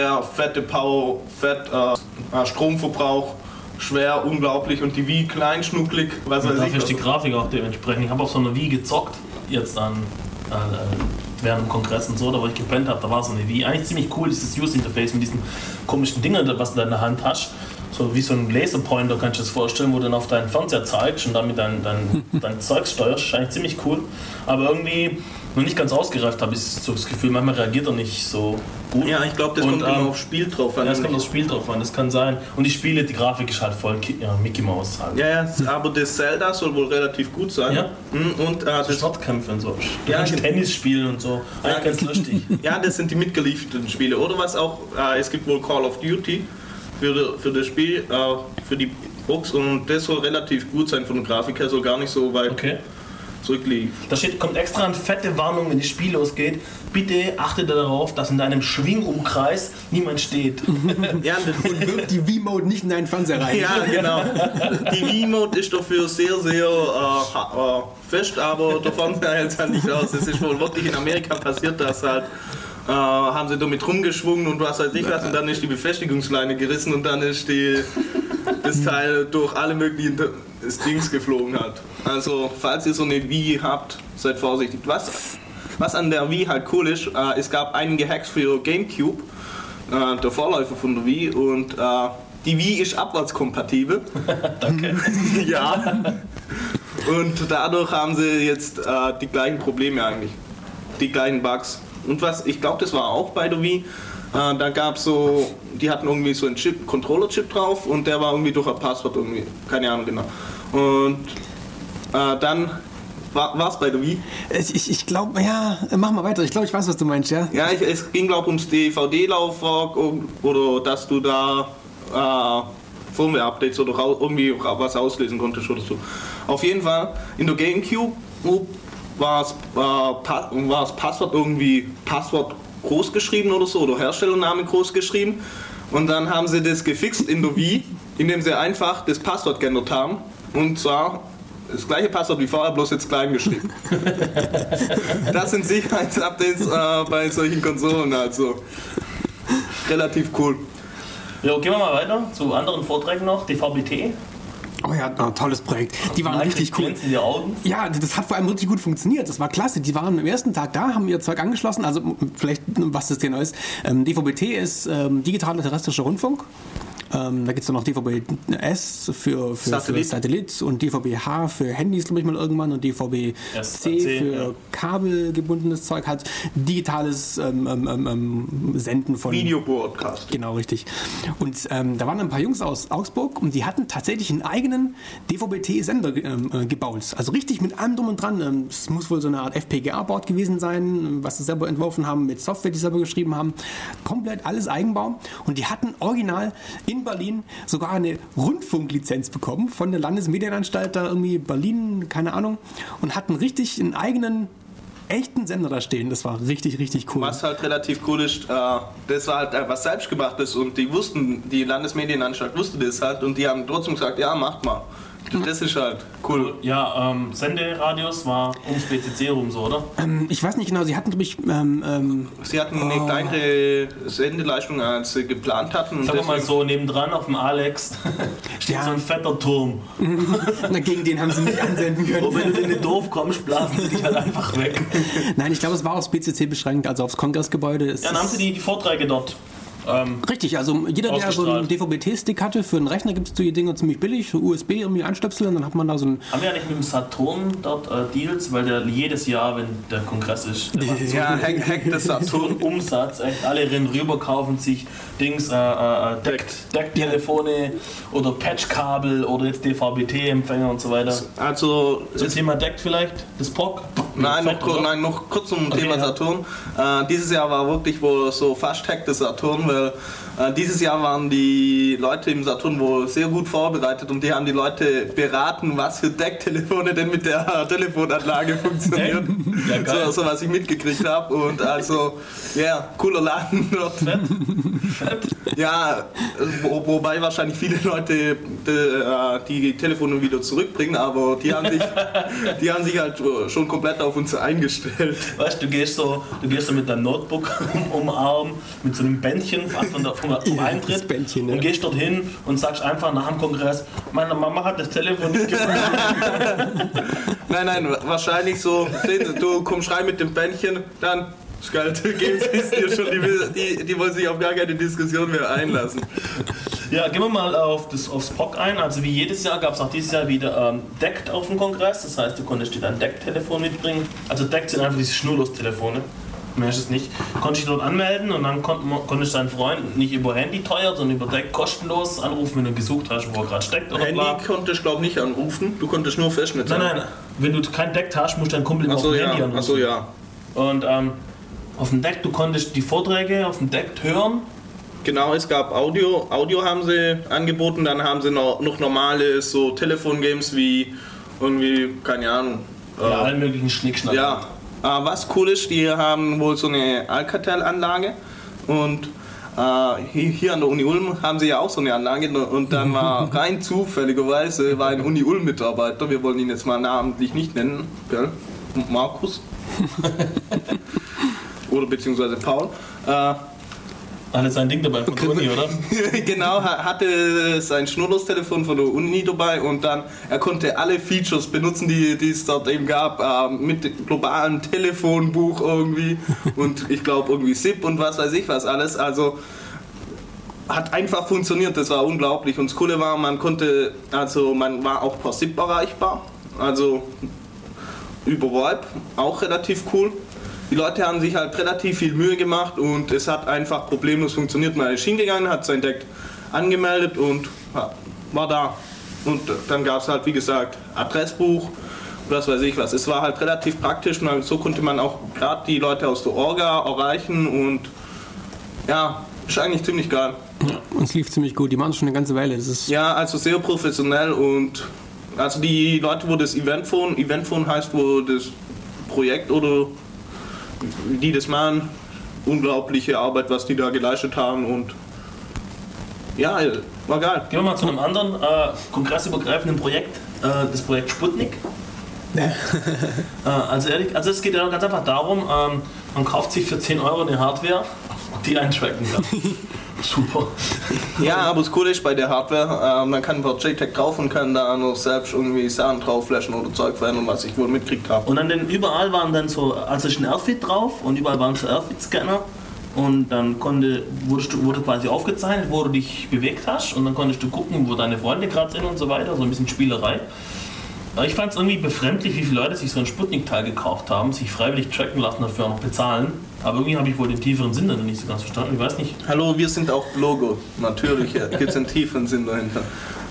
Ja, fette Power, fett, äh, Stromverbrauch, schwer, unglaublich und die Wii klein, schnucklig, was weiß Dafür ich. ist die Grafik auch dementsprechend. Ich habe auf so einer Wii gezockt, jetzt dann äh, während dem Kongress und so, da wo ich gepennt habe, da war so eine Wii. Eigentlich ziemlich cool, dieses Use-Interface mit diesen komischen Dingen, was du da in der Hand hast. So wie so ein Laserpointer kannst du dir das vorstellen, wo du dann auf deinen Fernseher zeigst und damit dein, dein, dein Zeug steuerst. Eigentlich ziemlich cool. Aber irgendwie noch nicht ganz ausgereift habe ich so das Gefühl, manchmal reagiert er nicht so gut. Ja, ich glaube, das Und, kommt ähm, aufs Spiel drauf an. Ja, es kommt aufs Spiel drauf an, das kann sein. Und die Spiele, die Grafik ist halt voll ja, Mickey Mouse halt. ja, ja, aber das Zelda soll wohl relativ gut sein. Ja. Mhm, Und äh, So das, Sportkämpfe und so. Du Ja, genau. Tennis spielen und so. Eigentlich Ja, ganz lustig. ja, das sind die mitgelieferten Spiele. Oder was auch, äh, es gibt wohl Call of Duty für, für das Spiel, äh, für die Box und das soll relativ gut sein von der Grafik her, soll gar nicht so weit Okay. Zurückliegen. Da steht, kommt extra eine fette Warnung, wenn das Spiel losgeht. Bitte achte darauf, dass in deinem Schwingumkreis niemand steht. Ja, Und wirft die V-Mode nicht in deinen Fernseher rein. ja, genau. Die Wii-Mode ist dafür sehr, sehr äh, äh, fest, aber der Fernseher hält halt nicht aus. Es ist wohl wirklich in Amerika passiert, dass halt äh, haben sie damit rumgeschwungen und was weiß ich was und dann ist die Befestigungsleine gerissen und dann ist die, das Teil durch alle möglichen des Dings geflogen hat. Also falls ihr so eine Wii habt, seid vorsichtig. Was, was an der Wii halt cool ist, äh, es gab einige Hacks für Gamecube, äh, der Vorläufer von der Wii und äh, die Wii ist abwärtskompatibel. Danke. ja. Und dadurch haben sie jetzt äh, die gleichen Probleme eigentlich. Die gleichen Bugs. Und was, ich glaube, das war auch bei der Wii. Äh, da gab es so, die hatten irgendwie so einen Chip, Controller-Chip drauf und der war irgendwie durch ein Passwort irgendwie, keine Ahnung genau. Und äh, dann war es bei der Wii. Ich, ich, ich glaube, ja, mach mal weiter. Ich glaube, ich weiß, was du meinst, ja. Ja, ich, es ging glaube ums DVD-Laufwerk oder dass du da äh, Firmware-Updates oder irgendwie was auslesen konntest oder so. Auf jeden Fall, in der Gamecube war das, äh, Pa- war das Passwort irgendwie Passwort groß geschrieben oder so oder Herstellername groß geschrieben. Und dann haben sie das gefixt in der Wii, indem sie einfach das Passwort geändert haben. Und zwar das gleiche Passwort wie vorher, bloß jetzt klein geschrieben. Das sind Sicherheitsupdates äh, bei solchen Konsolen, also relativ cool. Jo, gehen wir mal weiter zu anderen Vorträgen noch. Die VBT. Oh ja, ein tolles Projekt. Die waren richtig cool. Die Augen. Ja, das hat vor allem richtig gut funktioniert. Das war klasse. Die waren am ersten Tag da, haben ihr Zeug angeschlossen. Also vielleicht, was das genau ist. Ähm, DVB-T ist ähm, digitaler terrestrischer Rundfunk. Ähm, da gibt es dann noch DVB-S für, für, Satellit. für Satellit und DVB-H für Handys, glaube ich mal irgendwann und DVB-C für ja. kabelgebundenes Zeug, halt digitales ähm, ähm, ähm, ähm, Senden von Videobroadcast. Genau, richtig. Und ähm, da waren ein paar Jungs aus Augsburg und die hatten tatsächlich einen eigenen DVB-T-Sender äh, gebaut. Also richtig mit allem drum und dran. Es muss wohl so eine Art FPGA-Board gewesen sein, was sie selber entworfen haben, mit Software, die sie selber geschrieben haben. Komplett alles Eigenbau. Und die hatten original in Berlin sogar eine Rundfunklizenz bekommen von der Landesmedienanstalt da irgendwie Berlin, keine Ahnung, und hatten richtig einen eigenen echten Sender da stehen. Das war richtig, richtig cool. Was halt relativ cool ist, äh, das war halt etwas selbstgemachtes und die wussten, die Landesmedienanstalt wusste das halt und die haben trotzdem gesagt, ja, macht mal. Das ist halt cool. Ja, ähm, Senderadius war ums BCC rum so, oder? Ähm, ich weiß nicht genau, sie hatten, glaube ich, ähm, ähm, Sie hatten eine kleinere Sendeleistung, als sie geplant hatten. und Sagen wir mal so, nebendran auf dem Alex steht Ja. so ein fetter Turm. na, gegen den haben sie nicht ansenden Und können. wenn du in den Dorf kommst, blasen sie dich halt einfach weg. Nein, ich glaube, es war aufs BCC beschränkt, also aufs Kongressgebäude. Es Ja, dann haben sie die, die Vorträge dort. Ähm, Richtig, also jeder, der so einen. DVB-T-Stick hatte, für einen Rechner gibt es die Dinger ziemlich billig, so USB irgendwie anstöpseln, und dann hat man da so ein... haben wir eigentlich mit dem Saturn dort äh, Deals, weil der jedes Jahr, wenn der Kongress ist, der macht so Ja, Hack, Hack des so Saturn. einen Umsatz. Echt, alle rennen rüber, kaufen sich Dings, äh, äh, äh, Deck, Decktelefone oder Patchkabel oder jetzt DVB-T-Empfänger und so weiter. Also, Zum Thema Deck vielleicht, das POC? Nein, noch, nein, noch kurz zum Okay, Thema ja. Saturn. Äh, dieses Jahr war wirklich wohl so fast Hack des Saturn, weil äh, dieses Jahr waren die Leute im Saturn wohl sehr gut vorbereitet und die haben die Leute beraten, was für Decktelefone denn mit der Telefonanlage funktionieren. Ja, so, so was ich mitgekriegt habe. Und also, ja, cooler Laden dort. Ja, wo, wobei wahrscheinlich viele Leute die, äh, die Telefone wieder zurückbringen, aber die haben sich, die haben sich halt schon komplett auf uns eingestellt. Weißt du, du gehst so, du gehst so mit deinem Notebook um, um Arm, mit so einem Bändchen von der, vom, vom Ja, Eintritt Bändchen, ja. und gehst dorthin und sagst einfach nach dem Kongress, meine Mama hat das Telefon nicht gefunden. Nein, nein, wahrscheinlich so, du kommst rein mit dem Bändchen, dann das Geld geben Sie es dir schon, die, die, die wollen sich auf gar keine Diskussion mehr einlassen. Ja, gehen wir mal auf das, aufs POC ein. Also wie jedes Jahr gab es auch dieses Jahr wieder ähm, DECT auf dem Kongress. Das heißt, du konntest dir dein DECT-Telefon mitbringen. Also DECT sind einfach diese Schnurlos-Telefone. Mehr ist es nicht. Konntest dich dort anmelden und dann konnt, konntest deinen Freund nicht über Handy teuer, sondern über DECT kostenlos anrufen, wenn du gesucht hast, wo er gerade steckt oder Handy bla. konntest du, glaube ich, nicht anrufen, du konntest nur Festnetz Nein, nein, wenn du kein DECT hast, musst du deinen Kumpel immer Achso, auf dem ja, Handy anrufen. achso, ja. Und ähm, auf dem DECT, du konntest die Vorträge auf dem DECT hören Genau, es gab Audio, Audio haben sie angeboten, dann haben sie noch, noch normale so Telefongames wie irgendwie, keine Ahnung. ja, äh, allen möglichen Schnickschnack. Ja, äh, was cool ist, die haben wohl so eine Alcatel-Anlage und äh, hier, an der Uni Ulm haben sie ja auch so eine Anlage und dann war rein zufälligerweise war ein Uni Ulm-Mitarbeiter, wir wollen ihn jetzt mal namentlich nicht nennen, gell? Markus. Oder beziehungsweise Paul. Äh, Alles ein Ding dabei von der Uni, oder? genau, ha- hatte sein Schnurlostelefon von der Uni dabei und dann, er konnte alle Features benutzen, die, die es dort eben gab, äh, mit globalem Telefonbuch irgendwie und ich glaube irgendwie SIP und was weiß ich was alles. Also hat einfach funktioniert, das war unglaublich. Und das Coole war, man konnte, also man war auch per SIP erreichbar, also über VoIP, auch relativ cool. Die Leute haben sich halt relativ viel Mühe gemacht und es hat einfach problemlos funktioniert. Man ist hingegangen, hat sein Deck angemeldet und ja, war da. Und dann gab es halt, wie gesagt, Adressbuch, was weiß ich was. Es war halt relativ praktisch und so konnte man auch gerade die Leute aus der Orga erreichen und ja, ist eigentlich ziemlich geil. Uns lief ziemlich gut. Die machen schon eine ganze Weile. Das ist Ja, also sehr professionell und also die Leute, wo das Eventphone, Eventphone heißt, wo das Projekt oder die das machen, unglaubliche Arbeit, was die da geleistet haben und ja, war geil. Gehen wir mal zu einem anderen äh, kongressübergreifenden Projekt, äh, das Projekt Sputnik. äh, also, ehrlich, also es geht ja ganz einfach darum, ähm, man kauft sich für 10 Euro eine Hardware, die einen tracken kann. Super. Ja, aber das Coole ist bei der Hardware, äh, man kann per JTAG drauf und kann da noch selbst irgendwie Sachen drauf flashen oder Zeug verändern, was ich wohl mitgekriegt habe. Und an den überall waren dann so, also ist ein Airfit drauf und überall waren so Airfit-Scanner. Und dann konnte, wurdest du, wurde quasi aufgezeichnet, wo du dich bewegt hast. Und dann konntest du gucken, wo deine Freunde gerade sind und so weiter. So ein bisschen Spielerei. Aber ich fand es irgendwie befremdlich, wie viele Leute sich so ein Sputnik-Teil gekauft haben, sich freiwillig tracken lassen, dafür auch noch bezahlen. Aber irgendwie habe ich wohl den tieferen Sinn dann nicht so ganz verstanden. Ich weiß nicht. Hallo, wir sind auch Blogger. Natürlich gibt es einen tiefen Sinn dahinter.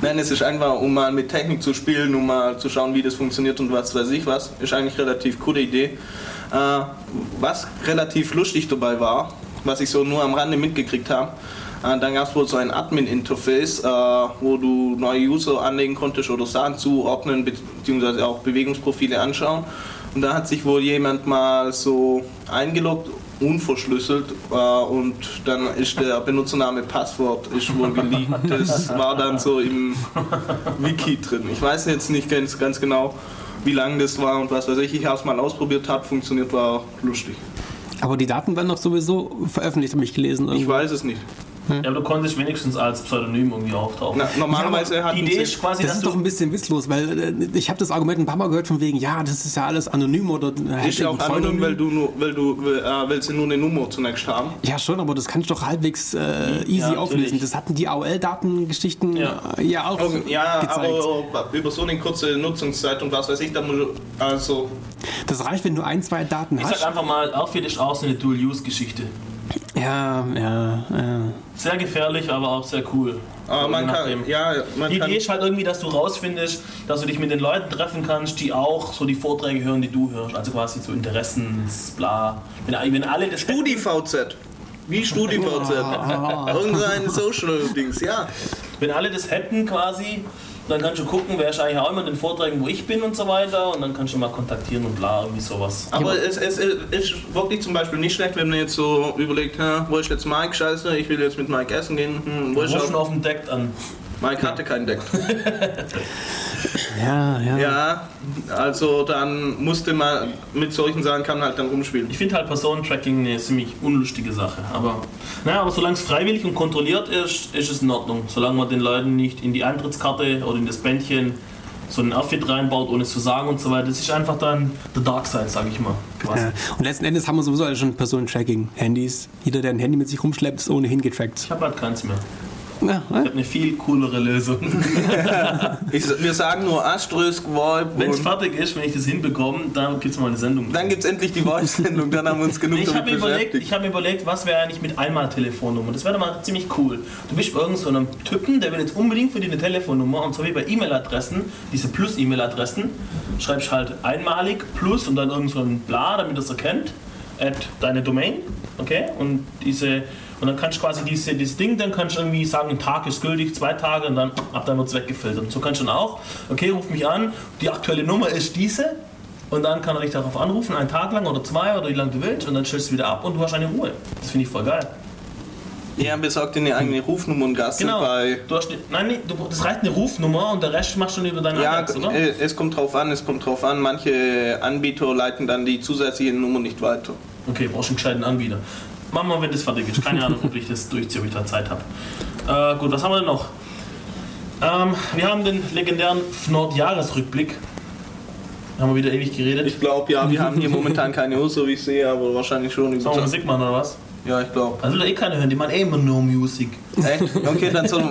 Nein, es ist einfach, um mal mit Technik zu spielen, um mal zu schauen, wie das funktioniert und was weiß ich was. Ist eigentlich relativ coole Idee. Äh, was relativ lustig dabei war, was ich so nur am Rande mitgekriegt habe, äh, dann gab es wohl so ein Admin-Interface, äh, wo du neue User anlegen konntest oder Sachen zuordnen, beziehungsweise auch Bewegungsprofile anschauen. Und da hat sich wohl jemand mal so eingeloggt, unverschlüsselt, äh, und dann ist der Benutzername Passwort ist wohl geleakt. Das war dann so im Wiki drin. Ich weiß jetzt nicht ganz, ganz genau, wie lang das war und was weiß ich. Ich habe es mal ausprobiert, hat funktioniert, war lustig. aber die Daten werden doch sowieso veröffentlicht, habe ich gelesen. Ich irgendwo. weiß es nicht. Ja, aber du konntest wenigstens als Pseudonym irgendwie auftauchen. Na, normalerweise hat Die Idee ist quasi, Das ist du doch ein bisschen witzlos, weil äh, ich habe das Argument ein paar Mal gehört von wegen, ja, das ist ja alles anonym oder äh, Ist ja auch anonym, weil du nur, weil du äh, willst ja nur eine Nummer zunächst haben. Ja, schon, aber das kann ich doch halbwegs äh, easy Ja, auflösen. Das hatten die AOL-Datengeschichten Ja. ja. ja auch Ja, gezeigt. aber über so eine kurze Nutzungszeit und was weiß ich, da muss also Das reicht, wenn du ein, zwei Daten Ich sag hast. einfach mal, Outfit ist auch so eine Dual-Use-Geschichte. Ja, ja, ja. Sehr gefährlich, aber auch sehr cool. aber man Je kann nachdem. ja man Die kann Idee ist halt irgendwie, dass du rausfindest, dass du dich mit den Leuten treffen kannst, die auch so die Vorträge hören, die du hörst. Also quasi so Interessens, bla. Wenn, wenn alle das StudiVZ. Wie StudiVZ. Irgendein Social-Dings, ja. wenn alle das hätten quasi, dann kannst du gucken, wer ist eigentlich auch immer in den Vorträgen, wo ich bin und so weiter. Und dann kannst du mal kontaktieren und bla, irgendwie sowas. Aber es, es ist wirklich zum Beispiel nicht schlecht, wenn man jetzt so überlegt, wo ist jetzt Mike? Scheiße, ich will jetzt mit Mike essen gehen. Hm, wo ist er? auf dem Deck an. Mike hatte keinen Deck. Ja, ja. Ja, also dann musste man, mit solchen Sachen kann man halt dann rumspielen. Ich finde halt Personentracking eine ziemlich unlustige Sache. Aber naja, aber solange es freiwillig und kontrolliert ist, ist es in Ordnung. Solange man den Leuten nicht in die Eintrittskarte oder in das Bändchen so ein Outfit reinbaut, ohne es zu sagen und so weiter. Das ist einfach dann the dark side, sag ich mal. Ja. Und letzten Endes haben wir sowieso alle schon Personentracking-Handys. Jeder, der ein Handy mit sich rumschleppt, ist ohnehin getrackt. Ich habe halt keins mehr. Ja, Ich habe eine viel coolere Lösung. Ich, wir sagen nur Asterisk, Voip Wenn es fertig ist, wenn ich das hinbekomme, dann gibt es mal eine Sendung. dann gibt es endlich die Voice-Sendung, dann haben wir uns genug Nee, ich habe damit mir, überlegt, ich hab mir überlegt, was wäre eigentlich mit Einmal-Telefonnummer. Das wäre doch mal ziemlich cool. Du bist bei irgendeinem so einem Typen, der will jetzt unbedingt für dich eine Telefonnummer und so wie bei E-Mail-Adressen, diese Plus-E-Mail-Adressen, schreibst halt einmalig Plus und dann irgend so ein Bla, damit das erkennt, at deine Domain, okay? Und diese und dann kannst du quasi diese, dieses Ding, dann kannst du irgendwie sagen, ein Tag ist gültig, zwei Tage und dann ab dann wird es weggefiltert. Und so kannst du dann auch, okay, ruf mich an, die aktuelle Nummer ist diese und dann kann er dich darauf anrufen, einen Tag lang oder zwei oder wie lange du willst und dann stellst du wieder ab und du hast eine Ruhe. Das finde ich voll geil. Ja, besorgt dir eine eigene Rufnummer und Gasse Genau. bei. Du hast, ne- nein, nee, du, das reicht eine Rufnummer und der Rest machst du über deine Ja, Ajax, oder? äh, es kommt drauf an, es kommt drauf an. Manche Anbieter leiten dann die zusätzliche Nummer nicht weiter. Okay, brauchst einen gescheiten Anbieter. Mach mal, wenn das fertig ist. Keine Ahnung, ob ich das durchziehe, ob ich da Zeit habe. Äh, gut, was haben wir denn noch? Ähm, wir haben den legendären Fnord-Jahresrückblick. Haben wir wieder ewig geredet. Ich glaube, ja, wir haben hier momentan keine Uhr, so wie ich sehe, aber wahrscheinlich schon Sollen wir Musik machen oder was? Ja, ich glaube. Also will eh keiner hören, die machen eh immer nur Musik. Echt? Okay, dann so.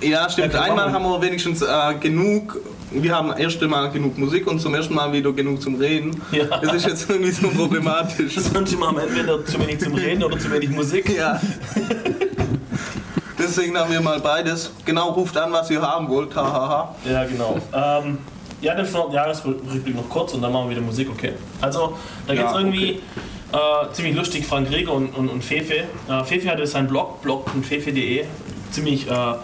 Ja, stimmt. Ja, Einmal haben wir wenigstens äh, genug. Wir haben erst Mal genug Musik und zum ersten Mal wieder genug zum Reden. Ja. Das ist jetzt irgendwie so problematisch. Immer am entweder zu wenig zum Reden oder zu wenig Musik. Ja. Deswegen haben wir mal beides. Genau, ruft an, was ihr haben wollt. Hahaha. Ja, genau. Ähm, ja, den Jahresrückblick noch kurz und dann machen wir wieder Musik, okay. Also, da geht es Ja, irgendwie äh, ziemlich lustig, Frank Rieger und, und, und Fefe. Äh, Fefe hatte seinen Blog, blog.fefe.de, ziemlich äh,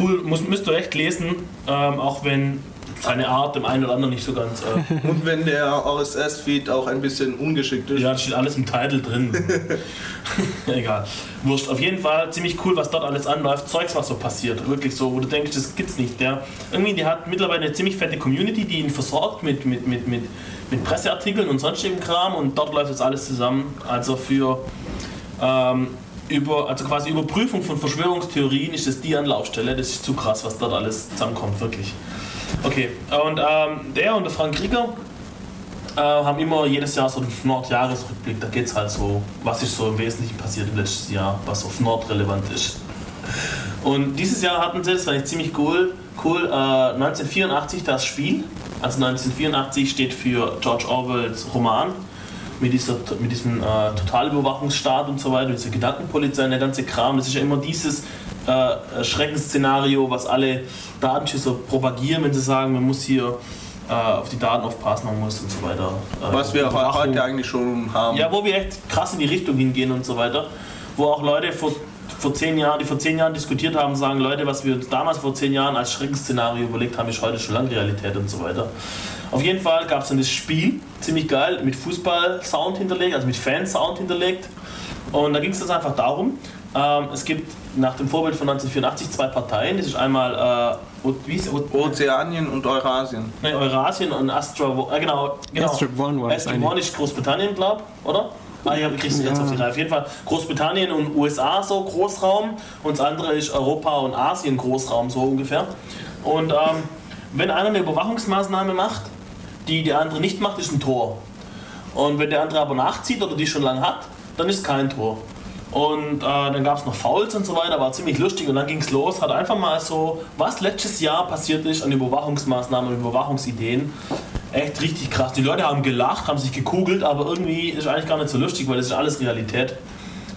cool, muss, müsst ihr echt lesen, ähm, auch wenn seine Art dem einen oder anderen nicht so ganz... Äh, Und wenn der RSS-Feed auch ein bisschen ungeschickt ist. ja, da steht alles im Titel drin. Egal. Wurscht. Auf jeden Fall ziemlich cool, was dort alles anläuft. Zeugs, was so passiert. Wirklich so, wo du denkst, das gibt's nicht. Der, irgendwie, die hat mittlerweile eine ziemlich fette Community, die ihn versorgt mit, mit, mit, mit, mit Presseartikeln und sonstigem Kram und dort läuft jetzt alles zusammen. Also für ähm, über, also quasi Überprüfung von Verschwörungstheorien ist das die Anlaufstelle. Das ist zu krass, was dort alles zusammenkommt, wirklich. Okay, und ähm, der und der Frank Krieger äh, haben immer jedes Jahr so einen Nord-Jahresrückblick. Da geht es halt so, was ist so im Wesentlichen passiert im letzten Jahr, was auf Nord relevant ist. Und dieses Jahr hatten sie, das fand ich ziemlich cool, cool äh, 1984 das Spiel. Also 1984 steht für George Orwells Roman mit, dieser, mit diesem äh, Totalüberwachungsstaat und so weiter, diese Gedankenpolizei der ganze Kram. Das ist ja immer dieses äh, Schreckensszenario, was alle Datenschützer propagieren, wenn sie sagen, man muss hier äh, auf die Daten aufpassen, man muss und so weiter. Äh, Was wir heute eigentlich schon haben. Ja, wo wir echt krass in die Richtung hingehen und so weiter. Wo auch Leute vor, vor zehn Jahren, die vor zehn Jahren diskutiert haben, sagen, Leute, was wir uns damals vor zehn Jahren als Schreckensszenario überlegt haben, ist heute schon lange Realität und so weiter. Auf jeden Fall gab es dann das Spiel, ziemlich geil, mit Fußball-Sound hinterlegt, also mit Fan-Sound hinterlegt. Und da ging es jetzt einfach darum, ähm, es gibt nach dem Vorbild von 1984 zwei Parteien. Das ist einmal äh, O- wie ist, O- Ozeanien und Eurasien. Nee, Eurasien und Astra. Äh, genau, genau. Astra One war das Astra. One ist Großbritannien, glaube oder? Ah, ja, wir kriegen es jetzt auf die Reihe. Auf jeden Fall Großbritannien und USA so Großraum und das andere ist Europa und Asien Großraum so ungefähr. Und ähm, wenn einer eine Überwachungsmaßnahme macht, die der andere nicht macht, ist ein Tor. Und wenn der andere aber nachzieht oder die schon lange hat, dann ist kein Tor. Und äh, dann gab es noch Fouls und so weiter, war ziemlich lustig und dann ging es los, hat einfach mal so, was letztes Jahr passiert ist an Überwachungsmaßnahmen, Überwachungsideen. Echt richtig krass. Die Leute haben gelacht, haben sich gekugelt, aber irgendwie ist eigentlich gar nicht so lustig, weil das ist alles Realität.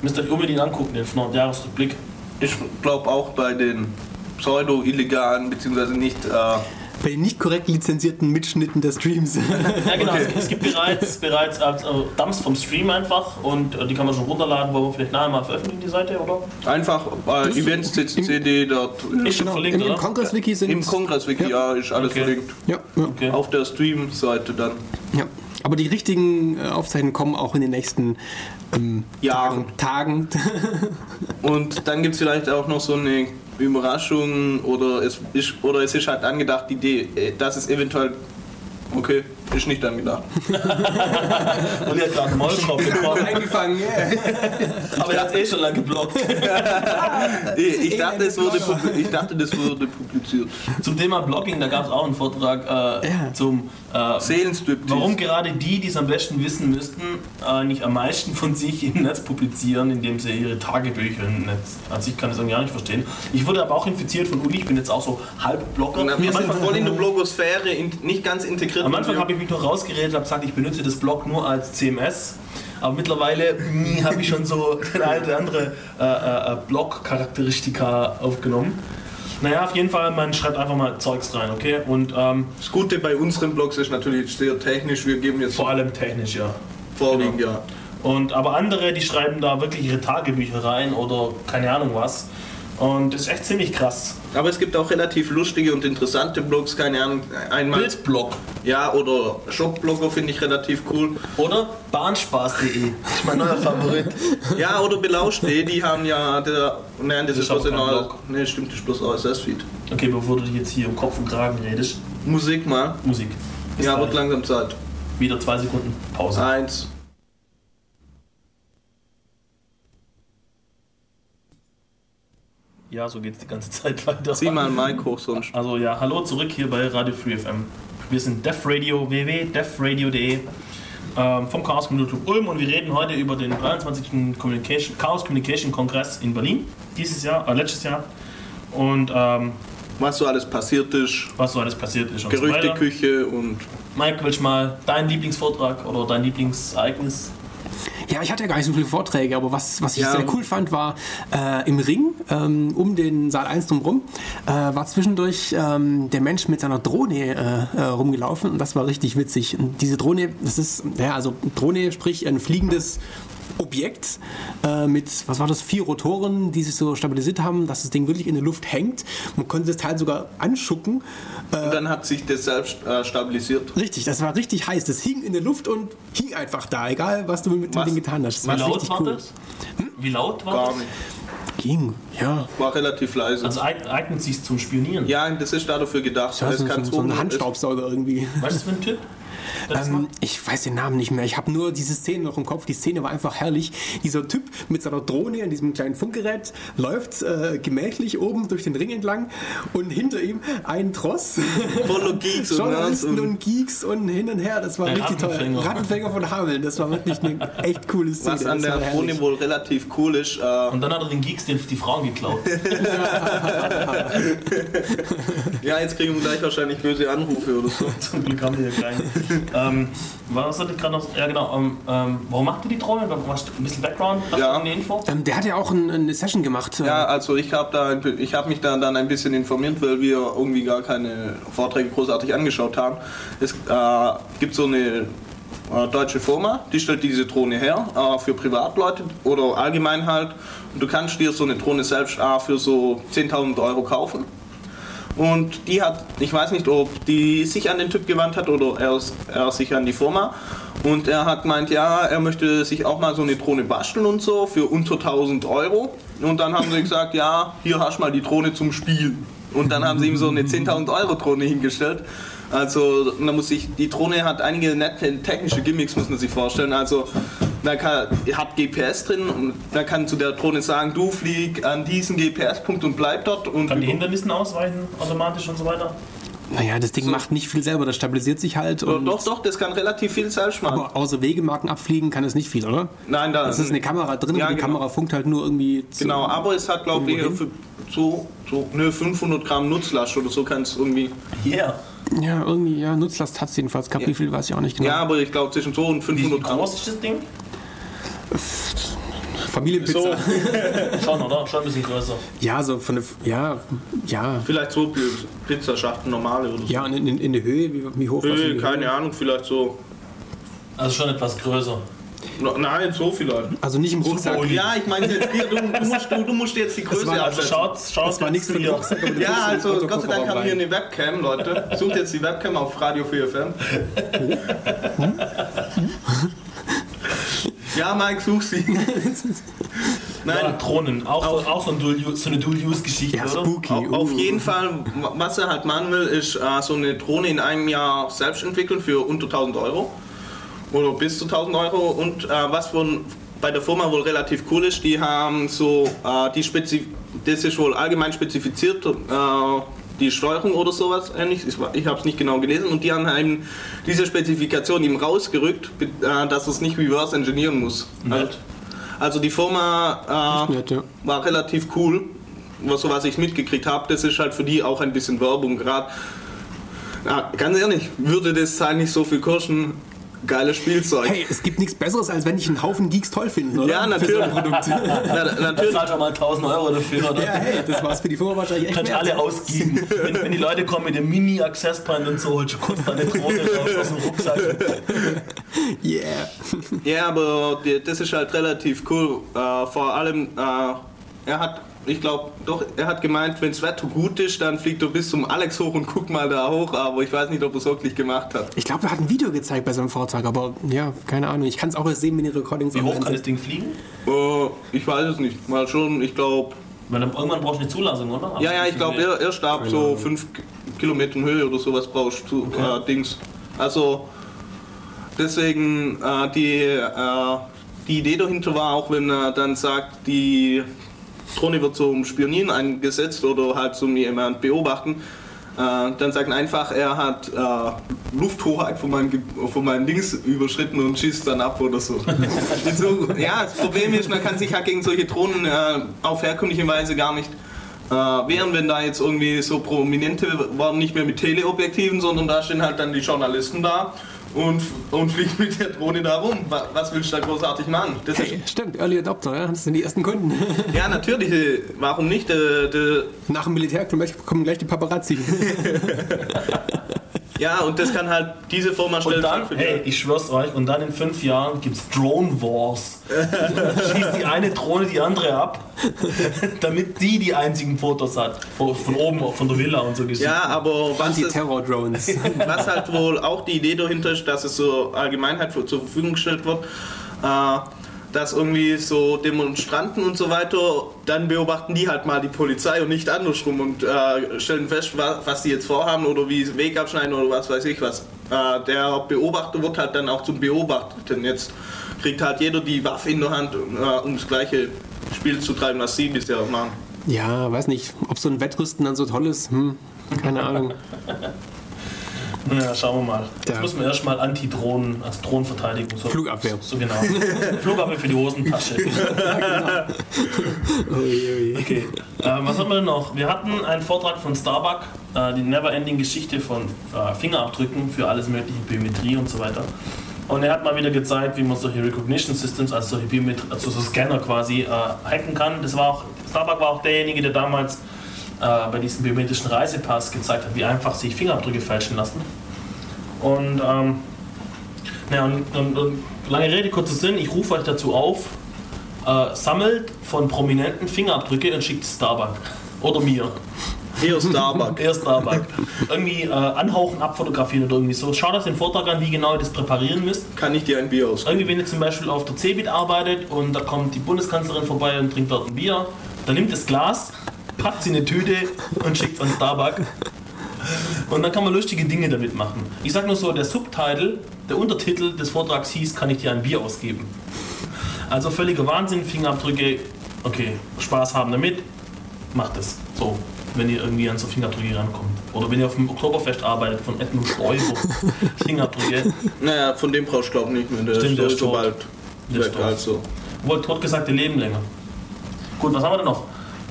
Müsst ihr euch unbedingt angucken, den Nordjahresrückblick. Ich glaube auch bei den pseudo-illegalen, beziehungsweise nicht. Äh, Bei den nicht korrekt lizenzierten Mitschnitten der Streams. Ja genau, es, es gibt bereits, bereits äh, Dumps vom Stream einfach und äh, die kann man schon runterladen, wollen wir vielleicht nachher mal veröffentlichen, die Seite, oder? einfach bei Events CD dort. äh, Ist schon verlinkt, Im, im? Kongress-Wiki sind Im Kongress-Wiki, ja, ist alles Okay. verlinkt. Ja, ja, Okay. Auf der Stream-Seite dann. ja. Aber die richtigen äh, Aufzeichnungen kommen auch in den nächsten ähm, Jahren. Tagen. Tagen. Und dann gibt es vielleicht auch noch so eine Überraschung oder es ist, oder es ist halt angedacht, die Idee, äh, dass es eventuell. Okay, ist nicht angedacht. Und er hat gerade einen Maulkorb getroffen. Eingefangen, yeah. Aber er hat eh schon lange geblockt. Ich, ich, dachte, es wurde, ich dachte, das wurde publiziert. Zum Thema Blogging, da gab es auch einen Vortrag äh, Ja. zum äh, Seelenstriptease. Warum gerade die, die es am besten wissen müssten, äh, nicht am meisten von sich im Netz publizieren, indem sie ihre Tagebücher im Netz. Also ich kann das auch nicht verstehen. Ich wurde aber auch infiziert von Uli, ich bin jetzt auch so halb Blogger. Na, wir am sind Anfang, voll in der Blogosphäre, in, nicht ganz integriert. am Anfang Wir- habe ich mich noch rausgeredet, habe gesagt, ich benutze das Blog nur als CMS. Aber mittlerweile mm, habe ich schon so den eine oder andere äh, äh, Blog-Charakteristika aufgenommen. Naja, auf jeden Fall, man schreibt einfach mal Zeugs rein, okay? Und ähm, Das Gute bei unseren Blogs ist natürlich sehr technisch. Wir geben jetzt vor allem technisch, ja. vorwiegend, ja. Und aber andere, die schreiben da wirklich ihre Tagebücher rein oder keine Ahnung was. Und das ist echt ziemlich krass. Aber es gibt auch relativ lustige und interessante Blogs, keine Ahnung, einmal. Bildblog Ja, oder Shopblogger finde ich relativ cool. oder bahnspaß.de. Das ist mein neuer Favorit. Ja, oder belauscht.de, die haben ja, der, nein, das, Das ist bloß ein kein neuer, Blog. nee, stimmt, das ist bloß RSS-Feed. Okay, bevor du dich jetzt hier um Kopf und Kragen redest, Musik mal. Musik. Bis Ja, gleich. wird langsam Zeit. Wieder zwei Sekunden Pause. Eins. Ja, so geht's die ganze Zeit weiter. Zieh mal ein Mic hoch, sonst. Also ja, hallo zurück hier bei Radio Free FM. Wir sind Def Radio, www.defradio.de ähm, vom Chaos Community Ulm und wir reden heute über den 23. Communication, Chaos Communication Kongress in Berlin dieses Jahr, äh, letztes Jahr und ähm, Was so alles passiert ist, was so alles passiert ist und so weiter. Gerüchteküche und Mike, willst du mal deinen Lieblingsvortrag oder dein Lieblingsereignis? Ja, ich hatte ja gar nicht so viele Vorträge, aber was, was ich Ja. sehr cool fand, war äh, im Ring ähm, um den Saal 1 drumherum, äh, war zwischendurch ähm, der Mensch mit seiner Drohne äh, äh, rumgelaufen und das war richtig witzig. Und diese Drohne, das ist, ja, also Drohne, sprich ein fliegendes Objekt äh, mit, was war das, vier Rotoren, die sich so stabilisiert haben, dass das Ding wirklich in der Luft hängt. Man konnte das Teil sogar anschucken. Äh, dann hat sich das selbst äh, stabilisiert. richtig, das war richtig heiß. Das hing in der Luft und hing einfach da, egal was du mit dem Was? Ding getan hast. Das Wie war laut richtig war cool. das? Wie laut war Gar das? nicht. Ging, ja. War relativ leise. Also eig- eignet sich zum Spionieren. ja, das ist dafür gedacht. Ja, es so, kann so, so ein Handstaubsauger irgendwie. Was ist das für ein Typ? Ähm, ich weiß den Namen nicht mehr. Ich habe nur diese Szene noch im Kopf. Die Szene war einfach herrlich. Dieser Typ mit seiner Drohne in diesem kleinen Funkgerät läuft äh, gemächlich oben durch den Ring entlang und hinter ihm ein Tross. Voller Geeks und Journalisten und- und Geeks und hin und her. Das war Ein richtig toll. Rattenfänger. Rattenfänger von Hameln. Das war wirklich eine echt coole Szene. Was an der Drohne wohl relativ cool ist, äh, Und dann hat er den Geeks den, die Frauen geklaut. ja, jetzt kriegen wir gleich wahrscheinlich böse Anrufe oder so. Zum Glück haben wir hier keinen. ähm, was hatte ich gerade noch? Ja, genau. Ähm, ähm, warum macht ihr die Drohne? Was, ein bisschen Background? Hast Ja. du eine Info? Ähm, der hat ja auch ein, eine Session gemacht. äh, Ja, also ich habe da, ein- ich habe mich da dann ein bisschen informiert, weil wir irgendwie gar keine Vorträge großartig angeschaut haben. Es äh, gibt so eine äh, deutsche Firma, die stellt diese Drohne her äh, für Privatleute oder allgemein halt. Und du kannst dir so eine Drohne selbst äh, für so 10.000 Euro kaufen. Und die hat, ich weiß nicht, ob die sich an den Typ gewandt hat oder er, er sich an die Firma. Und er hat gemeint, ja, er möchte sich auch mal so eine Drohne basteln und so für unter 1000 Euro. Und dann haben sie gesagt, ja, hier hast du mal die Drohne zum Spielen. Und dann haben sie ihm so eine 10.000 Euro Drohne hingestellt. Also, da muss ich, die Drohne hat einige nette technische Gimmicks, muss man sich vorstellen. Also, da kann, hat GPS drin und da kann zu der Drohne sagen, du flieg an diesen GPS-Punkt und bleib dort. Und Kann die Hindernissen ausweichen automatisch und so weiter? Naja, das Ding macht nicht viel selber. Das stabilisiert sich halt. Und Doch, doch, das kann relativ viel selbst machen. Aber außer Wegemarken abfliegen kann es nicht viel, oder? Nein, da Es ist eine Kamera drin Ja, und die genau. Kamera funkt halt nur irgendwie zu. Genau, aber es hat, glaube ich, so, so ne, 500 Gramm Nutzlast oder so kann es irgendwie. Yeah. Ja, irgendwie, ja, Nutzlast hat es jedenfalls. Ja. Wie viel weiß ich auch nicht genau. Ja, aber ich glaube zwischen so und Wie 500 Gramm. groß ist das Ding? Familienpizza. So, Schon, oder? Schon ein bisschen größer. Ja, so von der, ja, ja. vielleicht so Pizzaschachten normale oder so. Ja, und in, in, in der Höhe, wie, wie hoch war die keine Höhe? Ahnung, vielleicht so. Also schon etwas größer. No- Nein, so vielleicht. Also nicht im Rucksack. Ja, ich meine, jetzt hier, du, du, musst, du, du musst jetzt die Größe war- Also schaut, schaut Das war nichts für den. Rucksack. Ja, also Gott sei Dank haben wir hier eine Webcam, Leute. Sucht jetzt die Webcam auf Radio 4 FM. Ja, Mike, such sie. Ja, Nein, Drohnen, auch, so, auch so, ein Dual -Use, so eine Dual-Use-Geschichte, Ja, oder? spooky. Au- Auf uh. jeden Fall, was er halt machen will, ist äh, so eine Drohne in einem Jahr selbst entwickeln für unter 1000 Euro oder bis zu 1000 Euro. Und äh, was von, bei der Firma wohl relativ cool ist, die haben so, äh, die Spezi das ist wohl allgemein spezifiziert, äh, die Steuerung oder sowas ähnlich. Ich, ich habe es nicht genau gelesen und die haben eben diese Spezifikation ihm rausgerückt, äh, dass er es nicht reverse engineeren muss. Nett. Also die Firma äh, Nett, ja. war relativ cool, was, so was ich mitgekriegt habe. Das ist halt für die auch ein bisschen Werbung gerade. Ganz ehrlich, würde das Teil nicht so viel kosten, geiles Spielzeug. Hey, es gibt nichts Besseres, als wenn ich einen Haufen Geeks toll finde, oder? Ja, Für so ein natürlich. Produkt. Na, natürlich. zahlt mal 1000 Euro dafür, oder? Ja, hey, das war's für die Firma wahrscheinlich echt Kannst wert. alle ausgeben. Wenn, wenn die Leute kommen mit dem Mini-Access-Point und so, holst du kurz deine Drohne raus aus dem Rucksack. Yeah. Ja, aber die, das ist halt relativ cool. Äh, vor allem, äh, er hat, ich glaube, doch, er hat gemeint, wenn das Wetter gut ist, dann fliegt er bis zum Alex hoch und guckt mal da hoch. Aber ich weiß nicht, ob er es wirklich gemacht hat. Ich glaube, er hat ein Video gezeigt bei seinem Vortrag, aber ja, keine Ahnung. Ich kann es auch erst sehen, wenn die Recordings Wie hoch kann das. Ding fliegen? Äh, ich weiß es nicht. Mal schon, ich glaube. Weil dann irgendwann brauchst du eine Zulassung, oder? Ja, ja, ich glaube, er, erst ab so 5 Kilometer Höhe oder sowas brauchst du äh, Dings. Also deswegen äh, die, äh, die Idee dahinter war auch, wenn er dann sagt, die Drohne wird zum Spionieren eingesetzt oder halt zum jemand beobachten, äh, dann sagt er einfach, er hat äh, Lufthoheit von meinem, Ge- von meinem Dings überschritten und schießt dann ab oder so. so. Ja, das Problem ist, man kann sich halt gegen solche Drohnen äh, auf herkömmliche Weise gar nicht äh, wehren, wenn da jetzt irgendwie so Prominente waren, nicht mehr mit Teleobjektiven, sondern da stehen halt dann die Journalisten da und, und fliegen mit der Drohne da rum. Wa- Was willst du da großartig machen? Das Hey, stimmt, Early Adopter, ja, das sind die ersten Kunden. ja, natürlich, äh, warum nicht? Äh, Nach dem Militär kommen gleich, kommen gleich die Paparazzi. Ja, und das kann halt diese Firma stellt Und dann, hey, die. ich schwör's euch, und dann in fünf Jahren gibt's Drone Wars. Schießt die eine Drohne die andere ab, damit die die einzigen Fotos hat. Von, von oben, von der Villa und so gesehen. Ja, aber was, es, Anti-Terror-Drones. was halt wohl auch die Idee dahinter ist, dass es so Allgemeinheit zur Verfügung gestellt wird, äh, dass irgendwie so Demonstranten und so weiter, dann beobachten die halt mal die Polizei und nicht andersrum und äh, stellen fest, was, was die jetzt vorhaben oder wie sie Weg abschneiden oder was weiß ich was. Äh, der Beobachter wird halt dann auch zum Beobachteten. Jetzt kriegt halt jeder die Waffe in der Hand, äh, um das gleiche Spiel zu treiben, was sie bisher machen. Ja, weiß nicht, ob so ein Wettrüsten dann so toll ist. Hm, keine Ahnung. Naja, schauen wir mal. Jetzt Ja. müssen wir erstmal Anti-Drohnen, als Drohnenverteidigung. So, Flugabwehr. So genau. Flugabwehr für die Hosentasche. Ui. Okay. Ähm, was haben wir denn noch? Wir hatten einen Vortrag von Starbuck, äh, die Neverending Geschichte von äh, Fingerabdrücken für alles mögliche, Biometrie und so weiter. Und er hat mal wieder gezeigt, wie man solche Recognition Systems, also solche Biometrie, also so Scanner quasi äh, hacken kann. Das war auch, Starbuck war auch derjenige, der damals äh, bei diesem biometrischen Reisepass gezeigt hat, wie einfach sich Fingerabdrücke fälschen lassen. Und, ähm, ja, und, und, und lange Rede, kurzer Sinn, ich rufe euch dazu auf, äh, sammelt von Prominenten Fingerabdrücke und schickt Starbuck. Oder mir. Hier Starbuck. Er Starbuck. irgendwie äh, anhauchen, abfotografieren oder irgendwie so. Schaut euch den Vortrag an, wie genau ihr das präparieren müsst. Kann ich dir ein Bier aus? Irgendwie, wenn ihr zum Beispiel auf der CeBIT arbeitet und da kommt die Bundeskanzlerin vorbei und trinkt dort ein Bier, dann nimmt das Glas, packt sie in eine Tüte und schickt es an Starbuck. Und dann kann man lustige Dinge damit machen. Ich sag nur so, der Subtitle, der Untertitel des Vortrags hieß, kann ich dir ein Bier ausgeben. Also völliger Wahnsinn, Fingerabdrücke, okay, Spaß haben damit, macht es. So, wenn ihr irgendwie an so Fingerabdrücke rankommt. Oder wenn ihr auf dem Oktoberfest arbeitet von Edmund Stoiber, Fingerabdrücke. Naja, von dem brauchst du glaube ich nicht mehr. Der Stimmt, der ist tot. bald Der ist weg. Also. Wohl totgesagte leben länger. Gut, was haben wir denn noch?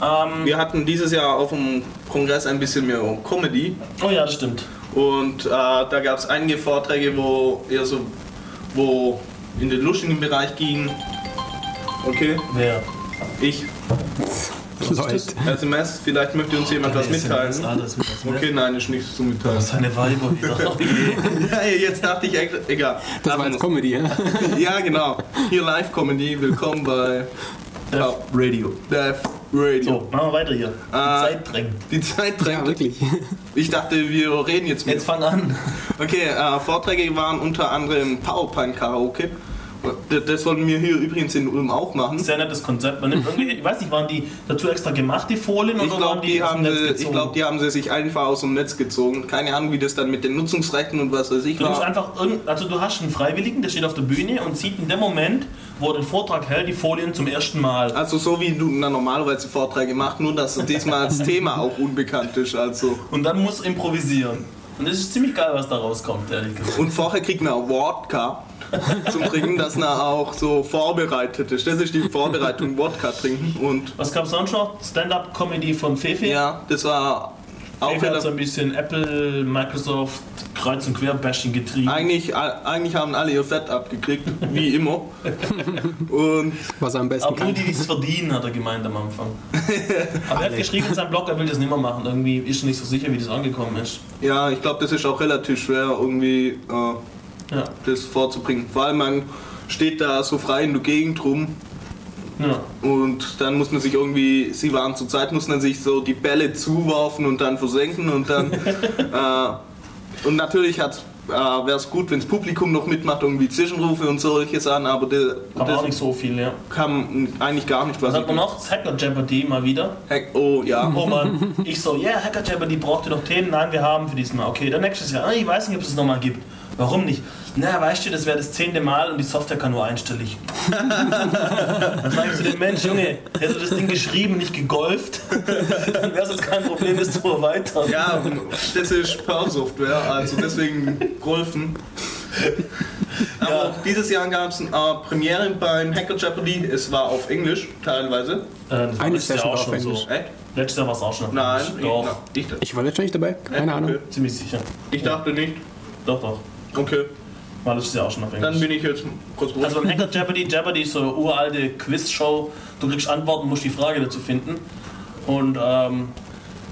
Ähm, Wir hatten dieses Jahr auf dem Kongress ein bisschen mehr Comedy oh ja, das stimmt. und äh, da gab es einige Vorträge, wo eher so, wo in den lustigen Bereich gingen. Okay, Wer? ich. Läuft. SMS, vielleicht möchte uns jemand was mitteilen. Alles mit was Okay, nein, ist nicht zu mitteilen. Das ist eine Weiber wieder. Ja, jetzt dachte ich, egal. Das war jetzt Comedy, ja? Ja, genau. Hier Live-Comedy. Willkommen bei Def Radio. Death Radio. So, machen wir weiter hier. Die Ah. Zeit drängt. Die Zeit Ja, drängt. wirklich. Ich dachte, wir reden jetzt mit. Jetzt fang an. Okay, äh, Vorträge waren unter anderem PowerPoint Karaoke. Das- wollten wir hier übrigens in Ulm auch machen. Sehr nettes Konzept. Man nimmt irgendwie, ich weiß nicht, waren die dazu extra gemacht, die Folien, oder Ich waren glaube, die, dem haben sie, ich gezogen? glaub, die haben sie sich einfach aus dem Netz gezogen. Keine Ahnung, wie das dann mit den Nutzungsrechten und was weiß ich Du nimmst war. einfach irgend, also du hast einen Freiwilligen, der steht auf der Bühne und sieht in dem Moment, wo er den Vortrag hält, die Folien zum ersten Mal. Also so wie du na, normalerweise Vorträge machst, nur dass diesmal das Thema auch unbekannt ist. Also. Und dann muss er improvisieren. Und das ist ziemlich geil, was da rauskommt, ehrlich gesagt. Und vorher kriegt man auch Wodka zum Trinken, dass man auch so vorbereitet ist. Das ist die Vorbereitung, Wodka trinken. Und Was gab es sonst noch? Stand-up-Comedy von Fefe. ja, das war auch hat so wieder, ein bisschen Apple, Microsoft, Kreuz- und Querbashing getrieben. eigentlich, eigentlich haben alle ihr Fett abgekriegt, wie immer. Und Was er am besten nur kann. die, die es verdienen, hat er gemeint am Anfang. Aber er hat geschrieben in seinem Blog, er will das nicht mehr machen. Irgendwie ist er nicht so sicher, wie das angekommen ist. ja, ich glaube, das ist auch relativ schwer, irgendwie äh, Ja. das vorzubringen. Vor allem man steht da so frei in der Gegend rum ja. Und dann muss man sich irgendwie, sie waren zur Zeit, muss man sich so die Bälle zuwerfen und dann versenken und dann. äh, und natürlich äh, wäre es gut, wenn das Publikum noch mitmacht, irgendwie Zwischenrufe und solche Sachen, aber der, Aber auch nicht so viel, ja. kam eigentlich gar nicht, was hat man noch? Hacker Jeopardy mal wieder. Heck, oh ja. Oh Mann, ich so, ja, yeah, Hacker Jeopardy braucht ihr noch Themen? Nein, wir haben für diesmal. Okay, dann nächstes Jahr. Ah, Ich weiß nicht, ob es es nochmal gibt. Warum nicht? Na, weißt du, das wäre das zehnte Mal und die Software kann nur einstellig. dann sag ich zu dem Mensch, Junge, hätte das Ding geschrieben, nicht gegolft, dann wäre es jetzt kein Problem, das zu erweitern. Ja, das ist Perl-Software, also deswegen Golfen. Aber Ja. dieses Jahr gab es eine äh, Premiere beim Hacker Jeopardy. Es war auf Englisch teilweise. Äh, das war Eine letztes Jahr Session auch auf schon so. Englisch. Echt? Letztes Jahr war es auch schon auf Nein, Englisch. ich, Doch, na, ich, Ich war letztendlich dabei, keine Ahnung. okay. ziemlich sicher. ich dachte nicht. Doch, doch. Okay, War letztes Jahr auch schon auf Englisch. dann bin ich jetzt kurz ruhig. Also beim Hacker Jeopardy, Jeopardy ist so eine uralte Quizshow. Du kriegst Antworten, musst die Frage dazu finden. Und ähm,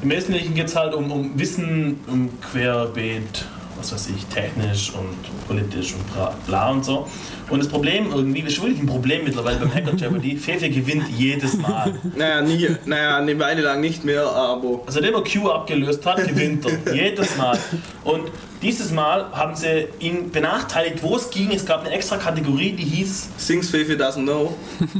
im Wesentlichen geht es halt um, um Wissen, um Querbeet, was weiß ich, technisch und politisch und bla, bla und so. Und das Problem irgendwie, das ist wirklich ein Problem mittlerweile beim Hacker Jeopardy, Fefe gewinnt jedes Mal. Naja, nie, naja, eine Weile lang nicht mehr, aber. Also seitdem er Q abgelöst hat, gewinnt er. Jedes Mal. Und dieses Mal haben sie ihn benachteiligt, wo es ging. Es gab eine extra Kategorie, die hieß Things Fefe doesn't know.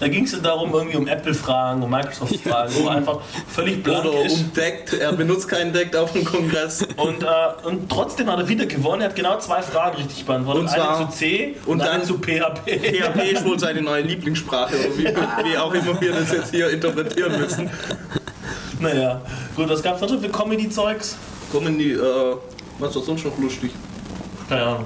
Da ging es ja darum, irgendwie um Apple-Fragen, um Microsoft-Fragen, wo einfach völlig blank Oder ist. um Deck. Er benutzt keinen Deck auf dem Kongress. Und, äh, und trotzdem hat er wieder gewonnen. Er hat genau zwei Fragen richtig beantwortet. Und zwar- eine zu C und, und eine dann- zu PHP. PHP ist wohl seine neue Lieblingssprache, oder wie, wie auch immer wir das jetzt hier interpretieren müssen. Naja, gut, was gab es sonst noch für Comedy-Zeugs? Die, äh, was war sonst noch lustig? Keine Ahnung.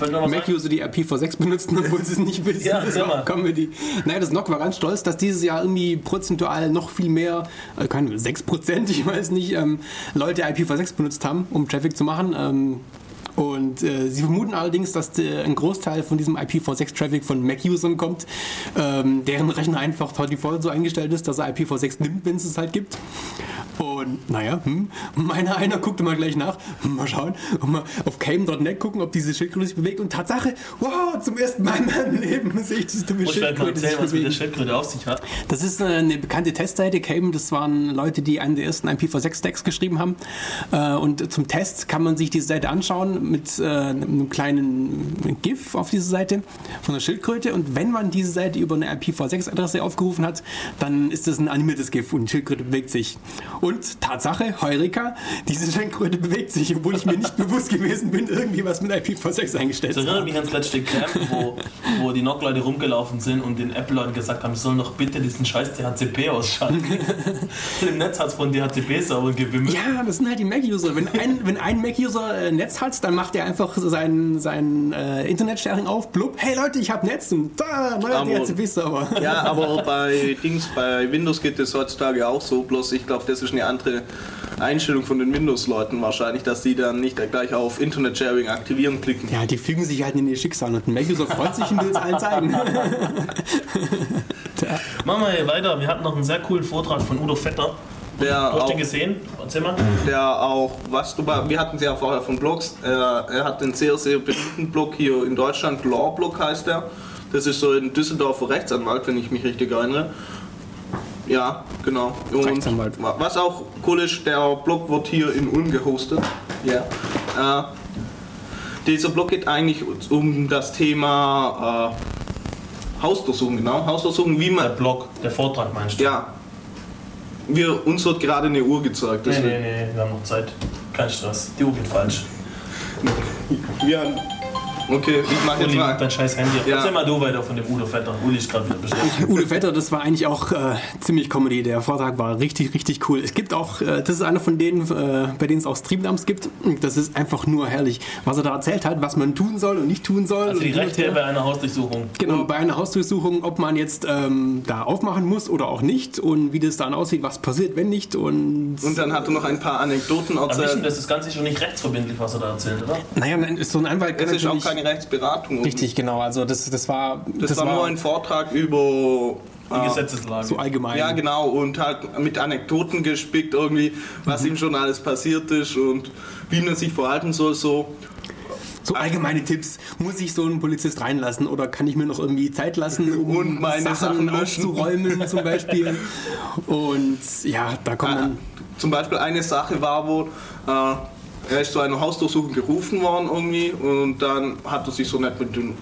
Ein? Mac-User, die IP4.6 benutzen, obwohl sie es nicht wissen. Ja, das ist auch Comedy. Naja, das NOC war ganz stolz, dass dieses Jahr irgendwie prozentual noch viel mehr, äh, keine 6%, ich weiß nicht, ähm, Leute IP4.6 benutzt haben, um Traffic zu machen. Ähm, und äh, sie vermuten allerdings, dass der, ein Großteil von diesem IP4.6-Traffic von Mac-Usern kommt, ähm, deren Rechner einfach by default so eingestellt ist, dass er IP4.6 nimmt, wenn es es halt gibt. Und naja, hm, meiner einer guckte mal gleich nach, hm, mal schauen, und mal auf came.net gucken, ob diese Schildkröte sich bewegt. Und Tatsache, wow, zum ersten Mal in meinem Leben sehe ich diese dumme Muss ich mal Schildkröte erzählen, was mit der. Schildkröte auf sich hat. Das ist eine bekannte Testseite, Came, das waren Leute, die einen der ersten IPv6-Stacks geschrieben haben. Äh, Und zum Test kann man sich diese Seite anschauen mit äh, einem kleinen GIF auf dieser Seite von der Schildkröte. Und wenn man diese Seite über eine IPv6-Adresse aufgerufen hat, dann ist das ein animiertes GIF und die Schildkröte bewegt sich. Und Tatsache, Heureka, diese Schildkröte bewegt sich, obwohl ich mir nicht bewusst gewesen bin, irgendwie was mit IPv6 eingestellt zu erinnert haben. mich ans letzte Camp, wo, wo die NOC-Leute rumgelaufen sind und den Apple-Leuten gesagt haben, sie sollen doch bitte diesen scheiß DHCP ausschalten. Im Netz hat es von DHCP-Server gewimmelt. Ja, das sind halt die Mac-User. Wenn ein, wenn ein Mac-User äh, Netz hat, dann macht er einfach sein, sein äh, Internet-Sharing auf, blub, hey Leute, ich habe Netz und da, neuer Aber- DHCP-Server. Ja, aber bei Dings, bei Windows geht es heutzutage auch so, bloß ich glaube, das ist eine andere Einstellung von den Windows-Leuten wahrscheinlich, dass die dann nicht gleich auf Internet-Sharing aktivieren klicken. Ja, die fügen sich halt in ihr Schicksal und ein Mac-User freut sich und will es allen zeigen. Machen wir hier weiter. Wir hatten noch einen sehr coolen Vortrag von Udo Vetter. Der Du hast auch, den gesehen? Erzähl mal. der auch, was du bei, wir hatten es ja vorher von Blogs, äh, er hat einen sehr, sehr beliebten Blog hier in Deutschland, Law Blog heißt er. Das ist so ein Düsseldorfer Rechtsanwalt, wenn ich mich richtig erinnere. Ja, genau. Und Rechtsanwalt. wa- was auch cool ist, der Blog wird hier in Ulm gehostet. Ja. Äh, dieser Blog geht eigentlich um das Thema äh, Hausdurchsuchung, genau. Hausdurchsuchung, wie Der man. Blog, der Vortrag meinst du? Ja. Wir, uns wird gerade eine Uhr gezeigt. Nee, nee, nee, wir haben noch Zeit. Kein Stress. Die Uhr geht falsch. Wir haben. Okay, ich mache jetzt Uli, mal. dein scheiß Handy. Ja. Erzähl mal du weiter von dem Udo Vetter. Uli ist gerade wieder beschäftigt. Udo Vetter, das war eigentlich auch äh, ziemlich Comedy. Der Vortrag war richtig, richtig cool. Es gibt auch, äh, das ist einer von denen, äh, bei denen es auch Streamdumps gibt. Das ist einfach nur herrlich, was er da erzählt hat, was man tun soll und nicht tun soll. Also die Rechte her. bei einer Hausdurchsuchung. Genau, bei einer Hausdurchsuchung, ob man jetzt ähm, da aufmachen muss oder auch nicht und wie das dann aussieht, was passiert, wenn nicht. Und, Und dann hat er noch ein paar Anekdoten Aber wissen, erzählt. das ist ganz sicher nicht rechtsverbindlich, was er da erzählt, oder? naja, ist so ein Anwalt kann Es ist auch natürlich- keine Rechtsberatung. Richtig, genau. Also das, das war, Das, war nur ein Vortrag über. Die äh, Gesetzeslage. so allgemein. Ja, genau, und halt mit Anekdoten gespickt, irgendwie, was Mhm. ihm schon alles passiert ist und wie man sich verhalten soll, so. So allgemeine Tipps. Muss ich so einen Polizist reinlassen oder kann ich mir noch irgendwie Zeit lassen, um Und meine Sachen löschen. aufzuräumen zum Beispiel? Und ja, da kommt dann... zum Beispiel eine Sache war wohl, äh, er ist zu einer Hausdurchsuchung gerufen worden irgendwie und dann hat er sich so nett mit den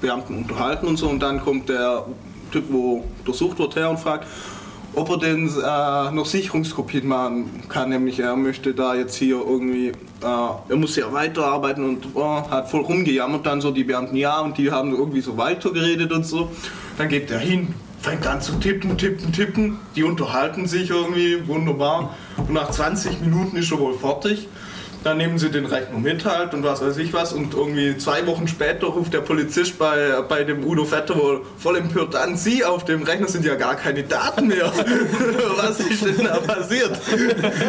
Beamten unterhalten und so und dann kommt der Typ, wo durchsucht wird, her und fragt, ob er denn äh, noch Sicherungskopien machen kann, nämlich er möchte da jetzt hier irgendwie, äh, er muss ja weiterarbeiten und oh, hat voll rumgejammert dann so die Beamten, ja und die haben irgendwie so weitergeredet und so. Dann geht er hin, fängt an zu tippen, tippen, tippen, die unterhalten sich irgendwie, wunderbar und nach 20 Minuten ist er wohl fertig. Dann nehmen sie den Rechner mit halt und was weiß ich was und irgendwie zwei Wochen später ruft der Polizist bei, bei dem Udo Vetter wohl voll empört an, Sie auf dem Rechner sind ja gar keine Daten mehr. was ist denn da passiert?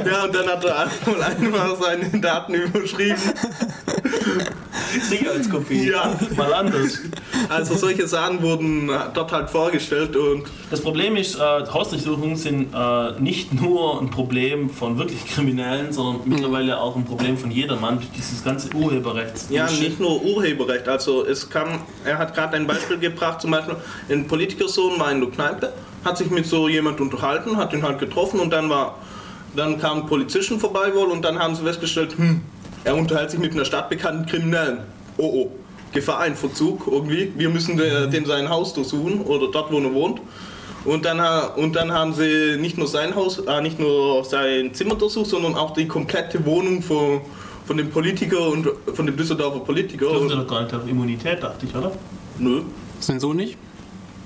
Ja und dann hat er wohl einfach seine Daten überschrieben. Sicherheitskopie. Ja. Mal anders. Also solche Sachen wurden dort halt vorgestellt und Das Problem ist, äh, Hausdurchsuchungen sind äh, nicht nur ein Problem von wirklich Kriminellen, sondern mittlerweile auch ein Problem von jedermann dieses ganze Urheberrechts. Ja, nicht nur Urheberrecht. Also es kam, er hat gerade ein Beispiel gebracht, zum Beispiel ein Politikersohn war in der Kneipe, hat sich mit so jemand unterhalten, hat ihn halt getroffen und dann war, dann kamen Polizisten vorbei wohl und dann haben sie festgestellt, hm, er unterhält sich mit einer stadtbekannten Kriminellen. Oh oh, Gefahr ein Verzug irgendwie. Wir müssen de- dem sein Haus durchsuchen oder dort, wo er wohnt. Und dann, ha- und dann haben sie nicht nur sein Haus, äh, nicht nur sein Zimmer durchsucht, sondern auch die komplette Wohnung von, von dem Politiker und von dem Düsseldorfer Politiker. Dürfte Und, doch gar nicht auf Immunität, dachte ich, oder? nö. Sein Sohn nicht?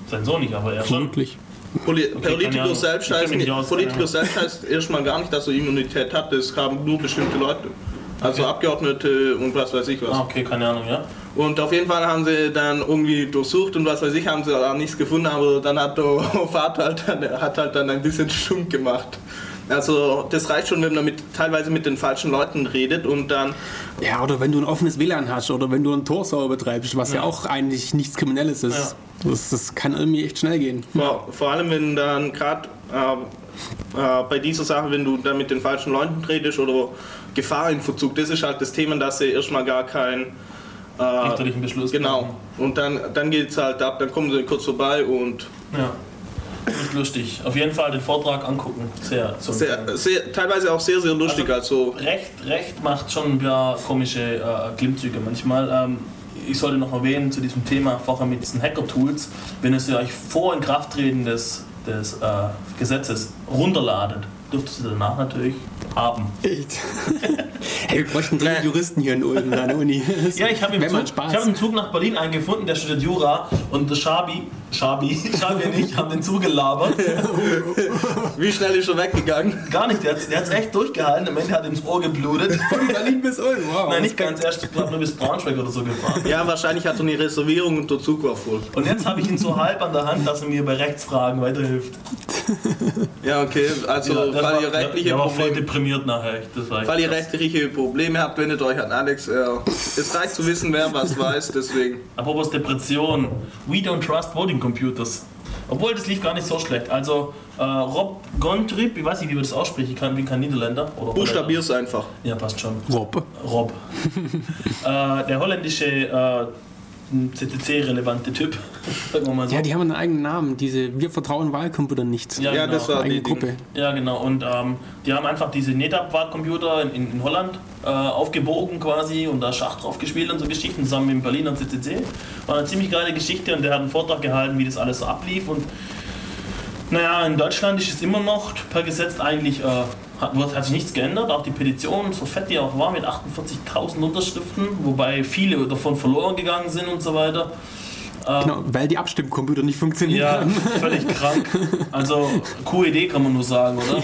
Sein Sohn nicht, aber er schon. Vermutlich. Poli keine Politiker Ahnung. selbst heißt, mich nicht aus, Politiker selbst heißt erstmal gar nicht, dass er Immunität hat. Das haben nur bestimmte Leute. Also Abgeordnete und was weiß ich was. Ah, okay, keine Ahnung, ja. Und auf jeden Fall haben sie dann irgendwie durchsucht und was weiß ich, haben sie auch nichts gefunden, aber dann hat der Vater halt dann, hat halt dann ein bisschen Stunk gemacht. Also das reicht schon, wenn man mit, teilweise mit den falschen Leuten redet und dann, Ja, oder wenn du ein offenes WLAN hast oder wenn du einen Torsauer betreibst, was ja, auch eigentlich nichts Kriminelles ist. Das, das kann irgendwie echt schnell gehen. vor, vor allem wenn dann gerade äh, äh, bei dieser Sache, wenn du dann mit den falschen Leuten redest oder Gefahr in Verzug, das ist halt das Thema, dass sie erstmal gar kein äh, Richterlichen Beschluss. Genau. Und dann, dann geht es halt ab, dann kommen sie kurz vorbei und Ja. Nicht lustig. Auf jeden Fall den Vortrag angucken. Sehr, sehr, sehr, teilweise auch sehr, sehr lustig. Also, Recht, Recht macht schon ein paar komische äh, Klimmzüge manchmal. Ähm, ich sollte noch erwähnen zu diesem Thema vorher mit diesen Hacker-Tools, wenn ihr sie euch vor Inkrafttreten des, des äh, Gesetzes runterladet, dürft ihr danach natürlich haben. Echt? hey, wir bräuchten dringend Juristen hier in Ulm an der Uni. Ja, ich habe im, hab einen Zug nach Berlin eingefunden, der studiert Jura und der Schabi, Schabi, Schabi und ich haben den zugelabert. wie schnell ist er weggegangen? Gar nicht, der hat es echt durchgehalten, am Ende hat ihm ins Ohr geblutet. Von Berlin bis Ulm. Wow. Nein, nicht ganz, erst, ich glaube nur bis Braunschweig oder so gefahren. Ja, wahrscheinlich hat er eine Reservierung und der Zug war voll. Und jetzt habe ich ihn so halb an der Hand, dass er mir bei Rechtsfragen weiterhilft. Ja, okay. Also, Ja, war- ihr rechtliche der war voll Probleme, deprimiert nachher. Das war falls ihr rechtliche Probleme habt, wendet euch an Alex. Er, es reicht zu wissen, wer was weiß, deswegen. Apropos Depression. We don't trust voting computers. Obwohl, das lief gar nicht so schlecht. Also, äh, Rob Gontrip, ich weiß nicht, wie man das ausspricht, ich kann, bin kein Niederländer. Oder Buchstabier's einfach. Ja, passt schon. Rob. Rob. äh, der holländische äh, CCC-relevante Typ, sagen wir mal so. Ja, die haben einen eigenen Namen. Diese Wir vertrauen Wahlcomputer nicht. Ja, Ja, genau. das war Eine die eigene Gruppe. Ding. Ja, genau. Und ähm, die haben einfach diese NetApp-Wahlcomputer in, in, in Holland äh, aufgebogen quasi und da Schach drauf gespielt und so Geschichten zusammen mit dem Berliner CCC. War eine ziemlich geile Geschichte und der hat einen Vortrag gehalten, wie das alles so ablief. Und naja, in Deutschland ist es immer noch per Gesetz eigentlich, äh, hat, hat sich nichts geändert. Auch die Petition, so fett die auch war, mit 48.000 Unterschriften, wobei viele davon verloren gegangen sind und so weiter. Genau, weil die Abstimmcomputer nicht funktionieren. Ja, völlig krank. Also, coole Idee kann man nur sagen, oder?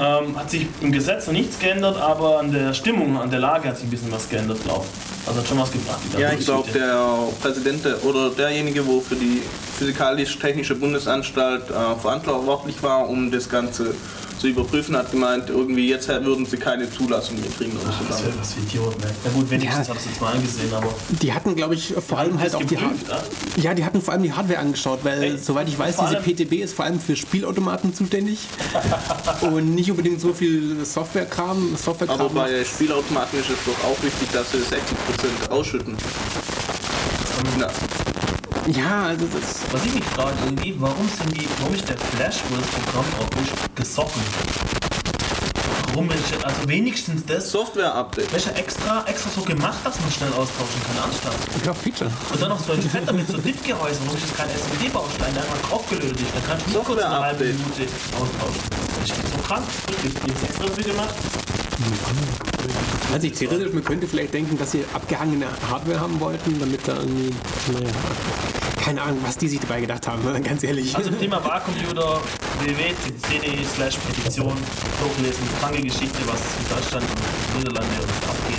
ähm, hat sich im Gesetz noch nichts geändert, aber an der Stimmung, an der Lage hat sich ein bisschen was geändert, glaube ich. Also hat schon was gebracht. Ja, ich glaube, der Präsident der- oder derjenige, wo für die Physikalisch-Technische Bundesanstalt äh, verantwortlich war, um das Ganze zu überprüfen, hat gemeint, irgendwie jetzt würden sie keine Zulassung mehr kriegen oder so. Was für, was für Idioten, ey. Na gut, wenigstens Ja. hat es jetzt mal angesehen, aber. Die hatten, glaube ich, vor allem halt das auch die Hardware. geprüft, ja? Ja, die hatten vor allem die Hardware angeschaut, weil Ey, soweit ich weiß, diese PTB ist vor allem für Spielautomaten zuständig und nicht unbedingt so viel Softwarekram. Softwarekram Aber bei Spielautomaten ist es doch auch wichtig, dass sie 60% ausschütten. Na, ja, also das, Was ich mich frage, irgendwie, warum sind die, warum ist der Flash, wo das Programm drauf ist, gesoffen? Warum ist, also wenigstens das, Software-Update. welcher extra, extra so gemacht, dass man schnell austauschen kann, ernsthaft. ja, Feature. Und dann noch so ein Fetter mit so DIP-Gehäuse, warum ist das kein SMD-Baustein, der einfach draufgelötet ist. Da kannst du nicht kurz eine halbe. Minute austauschen. Das ist so krank. Wirklich, die ist extra dafür gemacht. Also ich theoretisch, man könnte vielleicht denken, dass sie abgehangene Hardware haben wollten, damit da irgendwie, naja, keine Ahnung, was die sich dabei gedacht haben, ganz ehrlich. Also Thema Wahlcomputer, www.cd slash Petition, durchlesen, kranke Geschichte, was in Deutschland und Niederlande abgeht.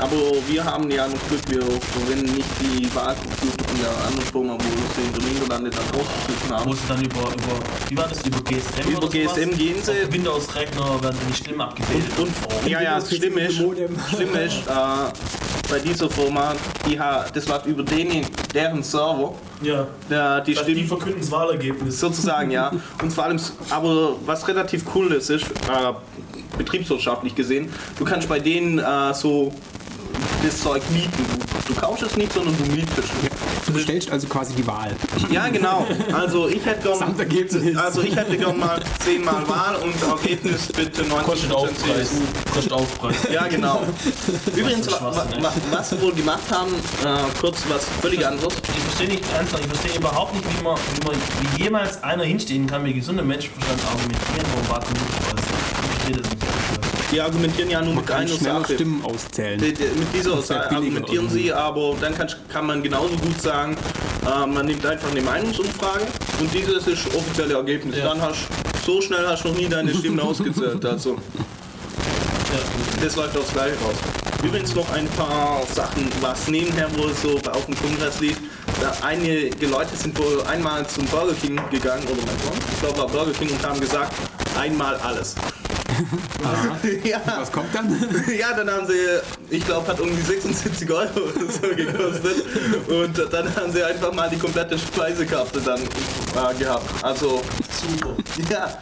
Aber wir haben ja noch Glück, wir verwenden nicht die Wahlcomputer von der anderen Firma, wo sie in den Niederlanden dann rausgeschnitten Wo haben. sie dann über, über wie war das, über GSM Über oder sowas? GSM gehen sie. Windows-Rechner werden die Stimmen abgebildet. Und, ja, ja, Windows schlimm ist, schlimm ist äh, bei dieser Firma, die hat, das war über den, deren Server, ja. der, die Die, die Stimmen verkünden das Wahlergebnis. sozusagen, ja. Und vor allem, aber was relativ cool ist, ist, äh, betriebswirtschaftlich gesehen, du kannst bei denen äh, so das Zeug mieten. Du, du kaufst es nicht, sondern du mietest es. Du bestellst also quasi die Wahl. Ja, genau. Also ich hätte gern, Samt Ergebnis. also ich hätte gern mal zehnmal Wahl und Ergebnis bitte 90% Kostet Aufpreis. Kostet Aufpreis. Ja, genau. Übrigens, Was wa für wa Schwachsinn, wa was sie wohl gemacht haben, äh, kurz was völlig anderes. Ich verstehe nicht ernsthaft, ich verstehe überhaupt nicht, wie man, wie man wie jemals einer hinstehen kann, mit gesundem Menschenverstand argumentieren, warum Wahlcomputer ist. Ich verstehe das nicht. Die argumentieren ja nur Man mit kann einer Sache. Stimmen auszählen. Die- Mit dieser Sache argumentieren sie, aber dann kann, kann man genauso gut sagen, äh, man nimmt einfach eine Meinungsumfrage und dieses ist offizielle Ergebnis. Ja. Dann hast so schnell hast du noch nie deine Stimmen ausgezählt. Also Ja, das läuft aufs Gleiche raus. Übrigens noch ein paar Sachen, was nebenher wohl so auf dem Kongress lief. Da einige Leute sind wohl einmal zum Burger King gegangen, oder McDonald's, ich glaube war Burger King und haben gesagt, einmal alles. ja, Was kommt dann? ja, dann haben sie, ich glaube, hat irgendwie 76 Euro oder so gekostet. Und dann haben sie einfach mal die komplette Speisekarte dann äh, gehabt. Also, super. ja.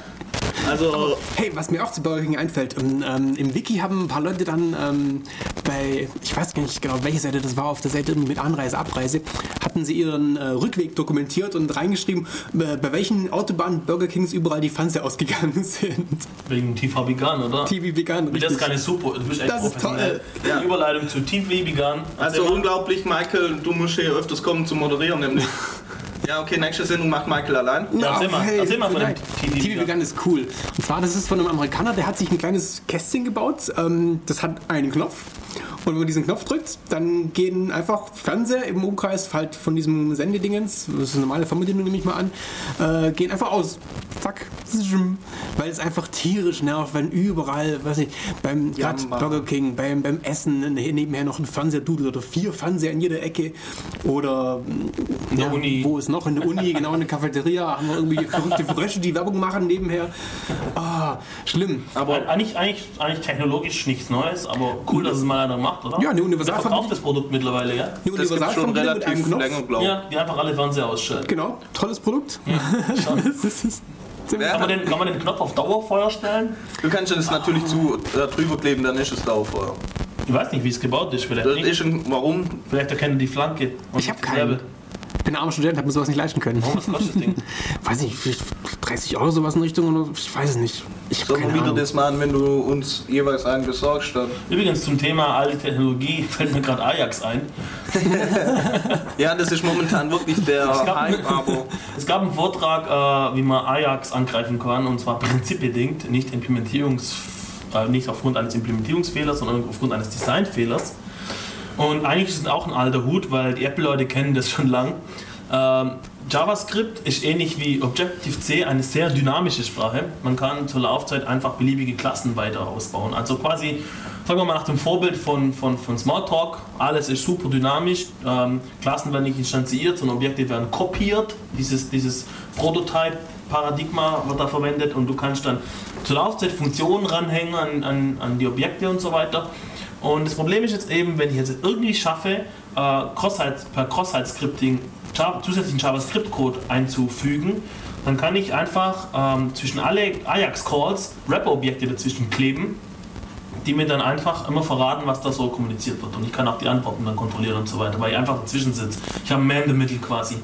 Also, Hey, was mir auch zu Burger King einfällt, ähm, ähm, im Wiki haben ein paar Leute dann ähm, bei, ich weiß gar nicht genau, welche Seite das war, auf der Seite irgendwie mit Anreise, Abreise, hatten sie ihren äh, Rückweg dokumentiert und reingeschrieben, äh, bei welchen Autobahnen Burger Kings überall die Fernseher ausgegangen sind. Wegen TV Vegan, oder? TV Vegan, Das ist keine super, du bist echt Das ist toll. Ja. Die Überleitung zu TV Vegan. also mal. unglaublich, Michael, du musst hier öfters kommen zu moderieren, nämlich. Ja, okay, nächste Sendung macht Michael allein. Ja, erzähl mal, erzähl mal von dem. TV TV Vegan ist cool. Und zwar, das ist von einem Amerikaner, der hat sich ein kleines Kästchen gebaut. Ähm, das hat einen Knopf. Und wenn man diesen Knopf drückt, dann gehen einfach Fernseher im Umkreis halt von diesem Sendedingens, das ist eine normale Fernbedienung, nehme ich mal an, äh, gehen einfach aus. zack, weil es einfach tierisch nervt, wenn überall, weiß ich, beim Jamba. Burger King, beim, beim Essen nebenher noch ein Fernseher dudelt oder vier Fernseher in jeder Ecke oder ja, wo ist noch in der Uni, genau in der Cafeteria haben wir irgendwie verrückte Frösche, die Werbung machen nebenher. Ah, schlimm. Aber eigentlich, eigentlich, eigentlich technologisch nichts Neues, aber cool, dass es mal einer macht, oder? Ja, eine Universalverbindung. verkauft das Produkt mittlerweile, ja? Eine das gibt schon Universalverbindung mit einem relativ Knopf. ich. Ja, die einfach alle Fernseher ausschalten. Genau, tolles Produkt. Ziemlich- Kann man, den, kann man den Knopf auf Dauerfeuer stellen? Du kannst das natürlich zu äh, drüber kleben, dann ist es Dauerfeuer. Ich weiß nicht, wie es gebaut ist. Vielleicht, Das nicht. ist ein, warum? Vielleicht erkennen die Flanke. und Ich hab das keinen. Level. Ich bin ein armer Student, habe mir sowas nicht leisten können. Warum, was kostet das Ding? Weiß nicht, vielleicht 30 Euro sowas in Richtung oder ich weiß es nicht. Ich keine wieder Ahnung. das machen, wenn du uns jeweils einen besorgst? Dann? Übrigens zum Thema alte Technologie fällt mir gerade Ajax ein. Ja, das ist momentan wirklich der gab- Hype, aber Es gab einen Vortrag, äh, wie man Ajax angreifen kann, und zwar prinzipbedingt, nicht, Implementierungs, äh, nicht aufgrund eines Implementierungsfehlers, sondern aufgrund eines Designfehlers. Und eigentlich ist es auch ein alter Hut, weil die Apple-Leute kennen das schon lang. Ähm, JavaScript ist ähnlich wie Objective-C eine sehr dynamische Sprache. Man kann zur Laufzeit einfach beliebige Klassen weiter ausbauen. Also quasi, sagen wir mal nach dem Vorbild von, von, von Smalltalk, alles ist super dynamisch. Ähm, Klassen werden nicht instanziert, sondern Objekte werden kopiert. Dieses, dieses Prototype-Paradigma wird da verwendet und du kannst dann zur Laufzeit Funktionen ranhängen an, an, an die Objekte und so weiter. Und das Problem ist jetzt eben, wenn ich jetzt irgendwie schaffe, äh, per Cross-Site-Scripting zusätzlichen JavaScript-Code einzufügen, dann kann ich einfach ähm, zwischen alle Ajax-Calls Wrapper-Objekte dazwischen kleben, die mir dann einfach immer verraten, was da so kommuniziert wird. Und ich kann auch die Antworten dann kontrollieren und so weiter, weil ich einfach dazwischen sitze. Ich habe ein Man in the Middle quasi.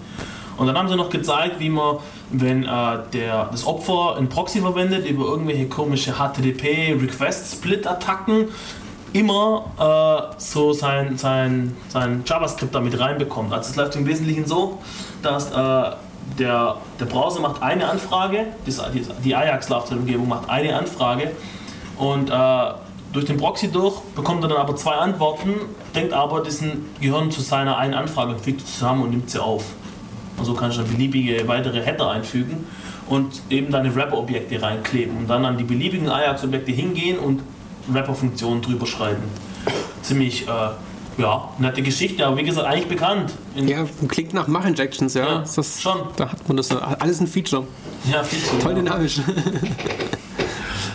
Und dann haben sie noch gezeigt, wie man, wenn äh, der, das Opfer ein Proxy verwendet, über irgendwelche komische HTTP-Request-Split-Attacken, immer äh, so sein, sein, sein JavaScript damit reinbekommt. Also es läuft im Wesentlichen so, dass äh, der, der Browser macht eine Anfrage, die, die, Ajax-Laufzeitumgebung macht eine Anfrage und äh, durch den Proxy durch bekommt er dann aber zwei Antworten, denkt aber, diesen gehören zu seiner einen Anfrage, fügt sie zusammen und nimmt sie auf. Und so kannst du dann beliebige weitere Header einfügen und eben deine Wrapper-Objekte reinkleben und dann an die beliebigen Ajax-Objekte hingehen und Wrapper-Funktionen drüber schreiben. Ziemlich, äh, ja, nette Geschichte, aber wie gesagt, eigentlich bekannt. In, Ja, klingt nach Mach-Injections, ja. Ja, Ist das, schon. Da hat man das. Alles ein Feature. ja, viel zu. Voll dynamisch.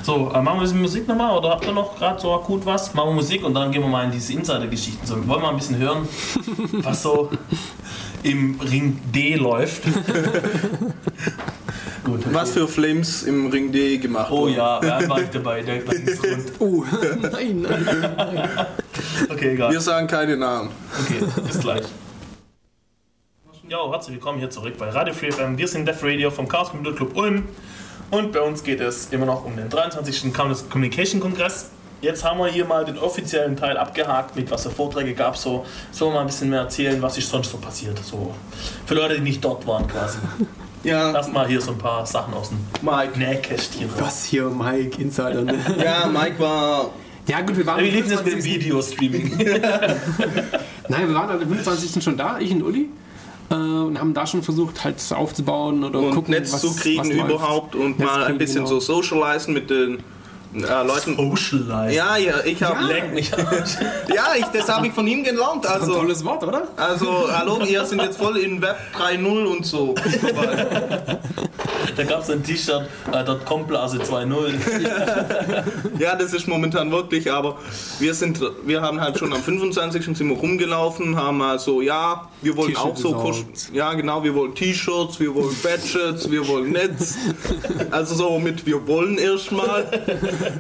So, äh, machen wir ein bisschen Musik nochmal oder habt ihr noch gerade so akut was? Machen wir Musik und dann gehen wir mal in diese Insider-Geschichten. So, wir wollen mal ein bisschen hören, was so im Ring D läuft. Gut. okay. was für Flames im Ring D gemacht Oh ja, wer war ich dabei? Der ist rund. Oh, nein, nein, nein. Okay, egal. Wir sagen keine Namen. Okay, bis gleich. Jo, herzlich willkommen hier zurück bei Radio Free FM. Wir sind Def Radio vom Chaos Computer Club Ulm und bei uns geht es immer noch um den 23. Chaos Communication Kongress. Jetzt haben wir hier mal den offiziellen Teil abgehakt, mit was für Vorträge gab so. Sollen wir mal ein bisschen mehr erzählen, was ist sonst so passiert? So für Leute, die nicht dort waren quasi. Ja, Lass mal hier so ein paar Sachen aus dem Mike. Nähkästchen. Was hier, Mike, Insider. ne? Ja, Mike war. Ja, gut, wir waren. Wie am lief das mit dem 25. Videostreaming? Nein, wir waren am 25. schon da, ich und Uli. Äh, und haben da schon versucht, halt aufzubauen oder Und gucken, Netz was, zu kriegen was überhaupt und Netz mal ein bisschen genau. so socialisen mit den äh, Leuten. Socialize. Ja, ja, ich habe. Ja. Leck mich an. Ja, ich, das habe ich von ihm gelernt. Das ist ein Also, tolles Wort, oder? also, hallo, ihr sind jetzt voll in Web 3.0 und so. Da gab es ein T-Shirt, äh, .com-Blase 2.0. Ja, das ist momentan wirklich, aber wir sind, wir haben halt schon am 25. sind wir rumgelaufen, haben mal so, ja, wir wollen auch so, ja genau, wir wollen T-Shirts, wir wollen Badges, wir wollen Netz, also so mit, wir wollen erstmal,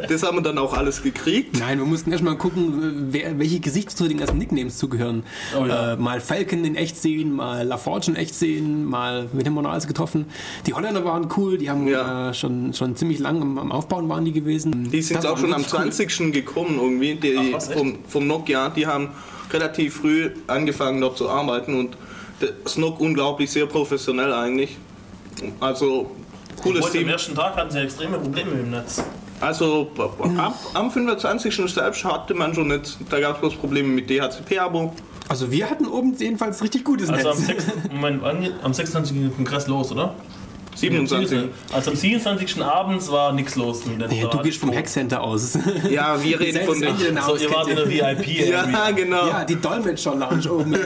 das haben wir dann auch alles gekriegt. Nein, wir mussten erstmal gucken, wer, welche Gesichtszüge den ganzen Nicknames zugehören. Oh ja. äh, mal Falcon in echt sehen, mal LaForge in echt sehen, mal, wen haben wir noch alles getroffen? Die Holländer waren cool, die haben Ja. äh, schon, schon ziemlich lang am, am Aufbauen waren die gewesen. Die sind Das auch schon am wirklich cool. 20. gekommen irgendwie, die Ach, was, vom, vom Nokia, die haben relativ früh angefangen dort zu arbeiten und das Nook unglaublich sehr professionell eigentlich. Also cooles Heute am Team. ersten Tag hatten sie extreme Probleme im Netz. Also ab, am 25. selbst hatte man schon nicht, da gab es bloß Probleme mit DHCP-Abo. Also wir hatten oben jedenfalls richtig gutes Also am, Netz. 6, Moment, wann geht- am 26. ging der Kongress los, oder? 27. Also am 27. abends war nichts los. Ja, du gehst vom Hackcenter aus. Ja, wir reden von Selbst wenn den. ihr So, ihr wart in der VIP. Ja, genau. Ja, die Dolmetscher-Lounge oben.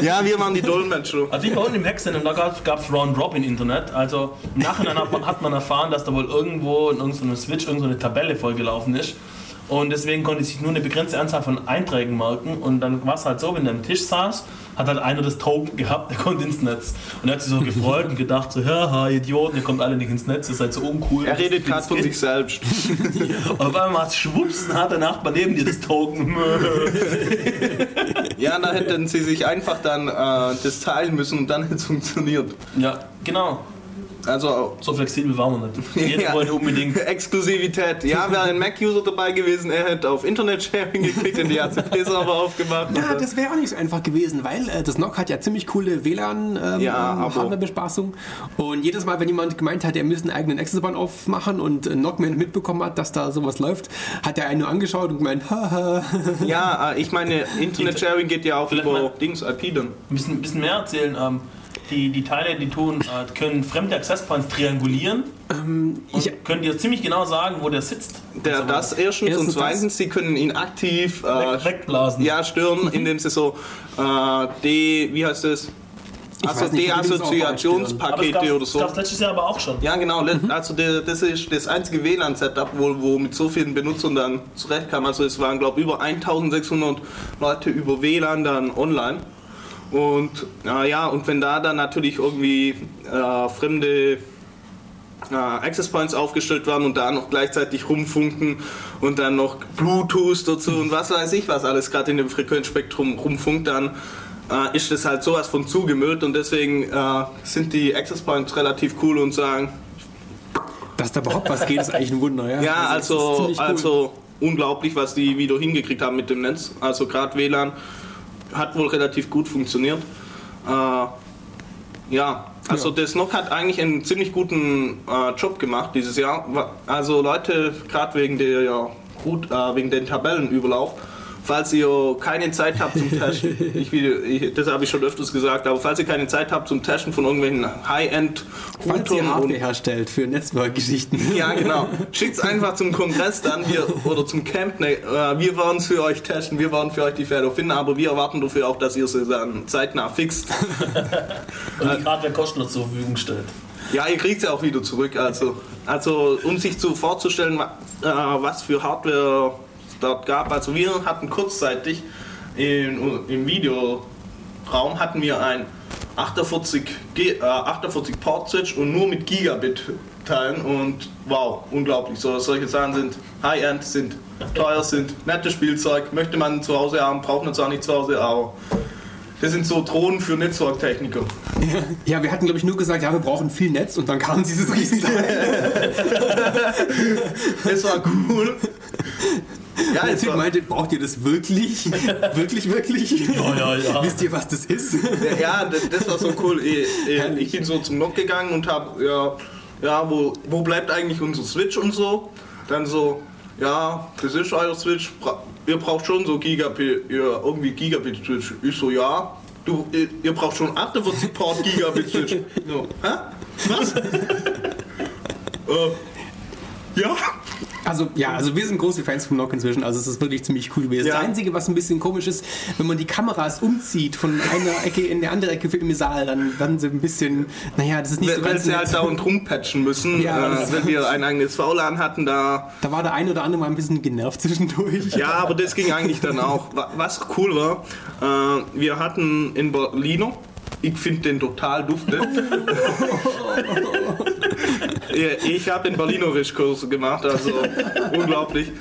Ja, wir waren die Dolmetscher. Also ich war unten im Hackcenter und da gab es Round-Drop-Internet. Also im Nachhinein hat man, hat man erfahren, dass da wohl irgendwo in irgendeinem Switch irgendeine Tabelle vollgelaufen ist. Und deswegen konnte sich nur eine begrenzte Anzahl von Einträgen merken. Und dann war es halt so, wenn der am Tisch saß, hat halt einer das Token gehabt, der konnte ins Netz. Und er hat sich so gefreut und gedacht, so, haha, Idioten, ihr kommt alle nicht ins Netz, ihr seid so uncool. Er redet gerade von sich selbst. Und auf einmal hat schwupps, dann hat der Nachbar neben dir das Token. Ja, da hätten sie sich einfach dann äh, das teilen müssen und dann hätte es funktioniert. ja, genau. Also So flexibel waren wir nicht. Jeder Ja. wollte unbedingt. Exklusivität. Ja, wäre ein Mac-User dabei gewesen, er hätte auf Internet-Sharing geklickt und die HCP-Server aufgemacht. Ja, das wäre auch nicht so einfach gewesen, weil äh, das NOC hat ja ziemlich coole WLAN ähm, Ja, und jedes Mal, wenn jemand gemeint hat, er müsste einen eigenen Access-Bahn aufmachen und äh, NOC mitbekommen hat, dass da sowas läuft, hat er einen nur angeschaut und gemeint, haha. ja, äh, ich meine, Internet-Sharing geht ja auch Vielleicht über Dings, IP dann. Ein bisschen, bisschen mehr erzählen. Ähm, die, die Teile, die tun, äh, können fremde Access Points triangulieren und ich- können dir ziemlich genau sagen, wo der sitzt. Der, so das erstens, Erstens und zweitens, sie können ihn aktiv äh, Weg, wegblasen. ja, stören, indem sie so äh, de, wie heißt das? Also weiß nicht, Deassoziationspakete oder das so. gab es letztes Jahr aber auch schon. Ja, genau. le- Also der, das ist das einzige WLAN-Setup, wo, wo mit so vielen Benutzern dann zurechtkam. Also es waren, glaube ich, über 1600 Leute über WLAN dann online. Und äh, ja, und wenn da dann natürlich irgendwie äh, fremde äh, Access Points aufgestellt werden und da noch gleichzeitig rumfunken und dann noch Bluetooth dazu und was weiß ich, was alles gerade in dem Frequenzspektrum rumfunkt, dann äh, ist das halt sowas von zugemüllt und deswegen äh, sind die Access Points relativ cool und sagen, Dass da überhaupt was geht, ist eigentlich ein Wunder. Ja, ja, also, ziemlich cool. also unglaublich, was die wieder hingekriegt haben mit dem Netz. Also gerade WLAN hat wohl relativ gut funktioniert. Äh, ja, also Ja. das NOC hat eigentlich einen ziemlich guten äh, Job gemacht dieses Jahr. Also Leute, gerade wegen der ja, gut, äh, wegen den Tabellenüberlauf, falls ihr keine Zeit habt zum Testen, ich, will- ich, das habe ich schon öfters gesagt, aber falls ihr keine Zeit habt zum Testen von irgendwelchen High-End Falls ihr Hardware herstellt für Netzwerkgeschichten. ja, genau. Schickt's einfach zum Kongress dann wir, oder zum Camp. Ne, äh, wir werden es für euch testen, wir werden für euch die Fehler finden, aber wir erwarten dafür auch, dass ihr sie dann zeitnah fixt. Und die Hardware kostenlos zur Verfügung stellt. Ja, ihr kriegt sie auch wieder zurück. Also, also um sich zu vorzustellen, äh, was für Hardware es dort gab. Also wir hatten kurzzeitig in, im Videoraum hatten wir ein 48, G, äh, 48 Port Switch und nur mit Gigabit Teilen und wow, unglaublich. So, solche Sachen sind High-End, sind teuer, sind nettes Spielzeug, möchte man zu Hause haben, braucht man zwar nicht zu Hause, aber das sind so Drohnen für Netzwerktechniker. Ja, wir hatten, glaube ich, nur gesagt, ja, wir brauchen viel Netz und dann kam dieses Riesenteil. Das war cool. Ja, Der Typ meinte, braucht ihr das wirklich? wirklich, wirklich? Ja, ja, ja. Wisst ihr, was das ist? ja, das, das war so cool. Ich, ich, bin so zum Nock gegangen und hab, ja, ja wo, wo bleibt eigentlich unser Switch und so. Dann so, ja, das ist euer Switch. Ihr braucht schon so Gigabit, ja, irgendwie Gigabit Switch. Ich so, ja. Du, ihr, ihr braucht schon 48 Port Gigabit Switch. So, hä? Was? äh, ja. Also ja, also wir sind große Fans vom Nock inzwischen, also es ist wirklich ziemlich cool gewesen. Ja. Das Einzige, was ein bisschen komisch ist, wenn man die Kameras umzieht von einer Ecke in die andere Ecke im Saal, dann werden sie ein bisschen, naja, das ist nicht so Weil ganz sie nett. halt dauernd rumpatchen müssen, Ja, äh, wenn wir ein eigenes VLAN hatten, da Da war der eine oder andere mal ein bisschen genervt zwischendurch. Ja, aber das ging eigentlich dann auch. Wa- Was cool war, äh, wir hatten in Berlino, ich finde den total dufte. Ich habe den Berlinerisch-Kurs gemacht, also unglaublich.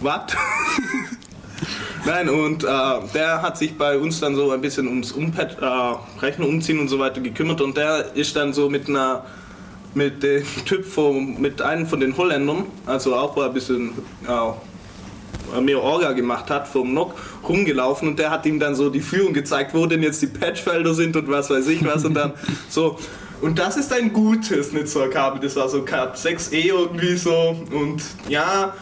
Was? Nein, und äh, der hat sich bei uns dann so ein bisschen ums Umpad, äh, Rechner umziehen und so weiter gekümmert und der ist dann so mit einer mit dem Typ vom, mit einem von den Holländern, also auch ein bisschen äh, mehr Orga gemacht hat, vom Nock rumgelaufen und der hat ihm dann so die Führung gezeigt, wo denn jetzt die Patchfelder sind und was weiß ich was und dann so. Und das ist ein gutes Netzwerkkabel, das war so Cat 6e irgendwie so und ja,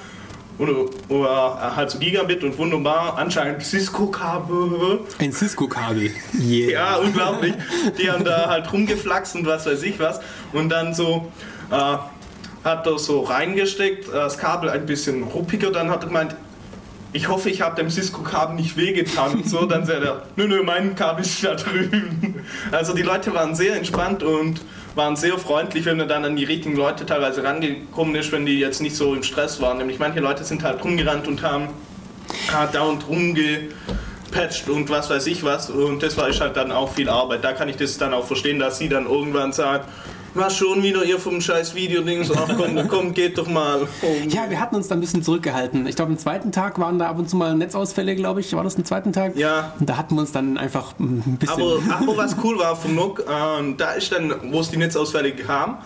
oder, oder halt so Gigabit und wunderbar, anscheinend Cisco-Kabel. Ein Cisco-Kabel. Yeah. Ja, unglaublich. Die haben da halt rumgeflaxt und was weiß ich was. Und dann so äh, hat er so reingesteckt, äh, das Kabel ein bisschen ruppiger, dann hat er gemeint, ich hoffe, ich habe dem Cisco-Kabel nicht wehgetan und so. Dann sagt er, nö, nö, mein Kabel ist da drüben. Also die Leute waren sehr entspannt und waren sehr freundlich, wenn man dann an die richtigen Leute teilweise rangekommen ist, wenn die jetzt nicht so im Stress waren. Nämlich manche Leute sind halt rumgerannt und haben halt dauernd rumgepatcht und was weiß ich was. Und das war ist halt dann auch viel Arbeit. Da kann ich das dann auch verstehen, dass sie dann irgendwann sagen, was schon wieder ihr vom scheiß Video-Dings? Ach komm, komm, geht doch mal. Oh. Ja, wir hatten uns da ein bisschen zurückgehalten. Ich glaube, am zweiten Tag waren da ab und zu mal Netzausfälle, glaube ich. War das am zweiten Tag? Ja. Und da hatten wir uns dann einfach ein bisschen... Aber, aber was cool war vom NUC, äh, da ist dann, wo es die Netzausfälle kam,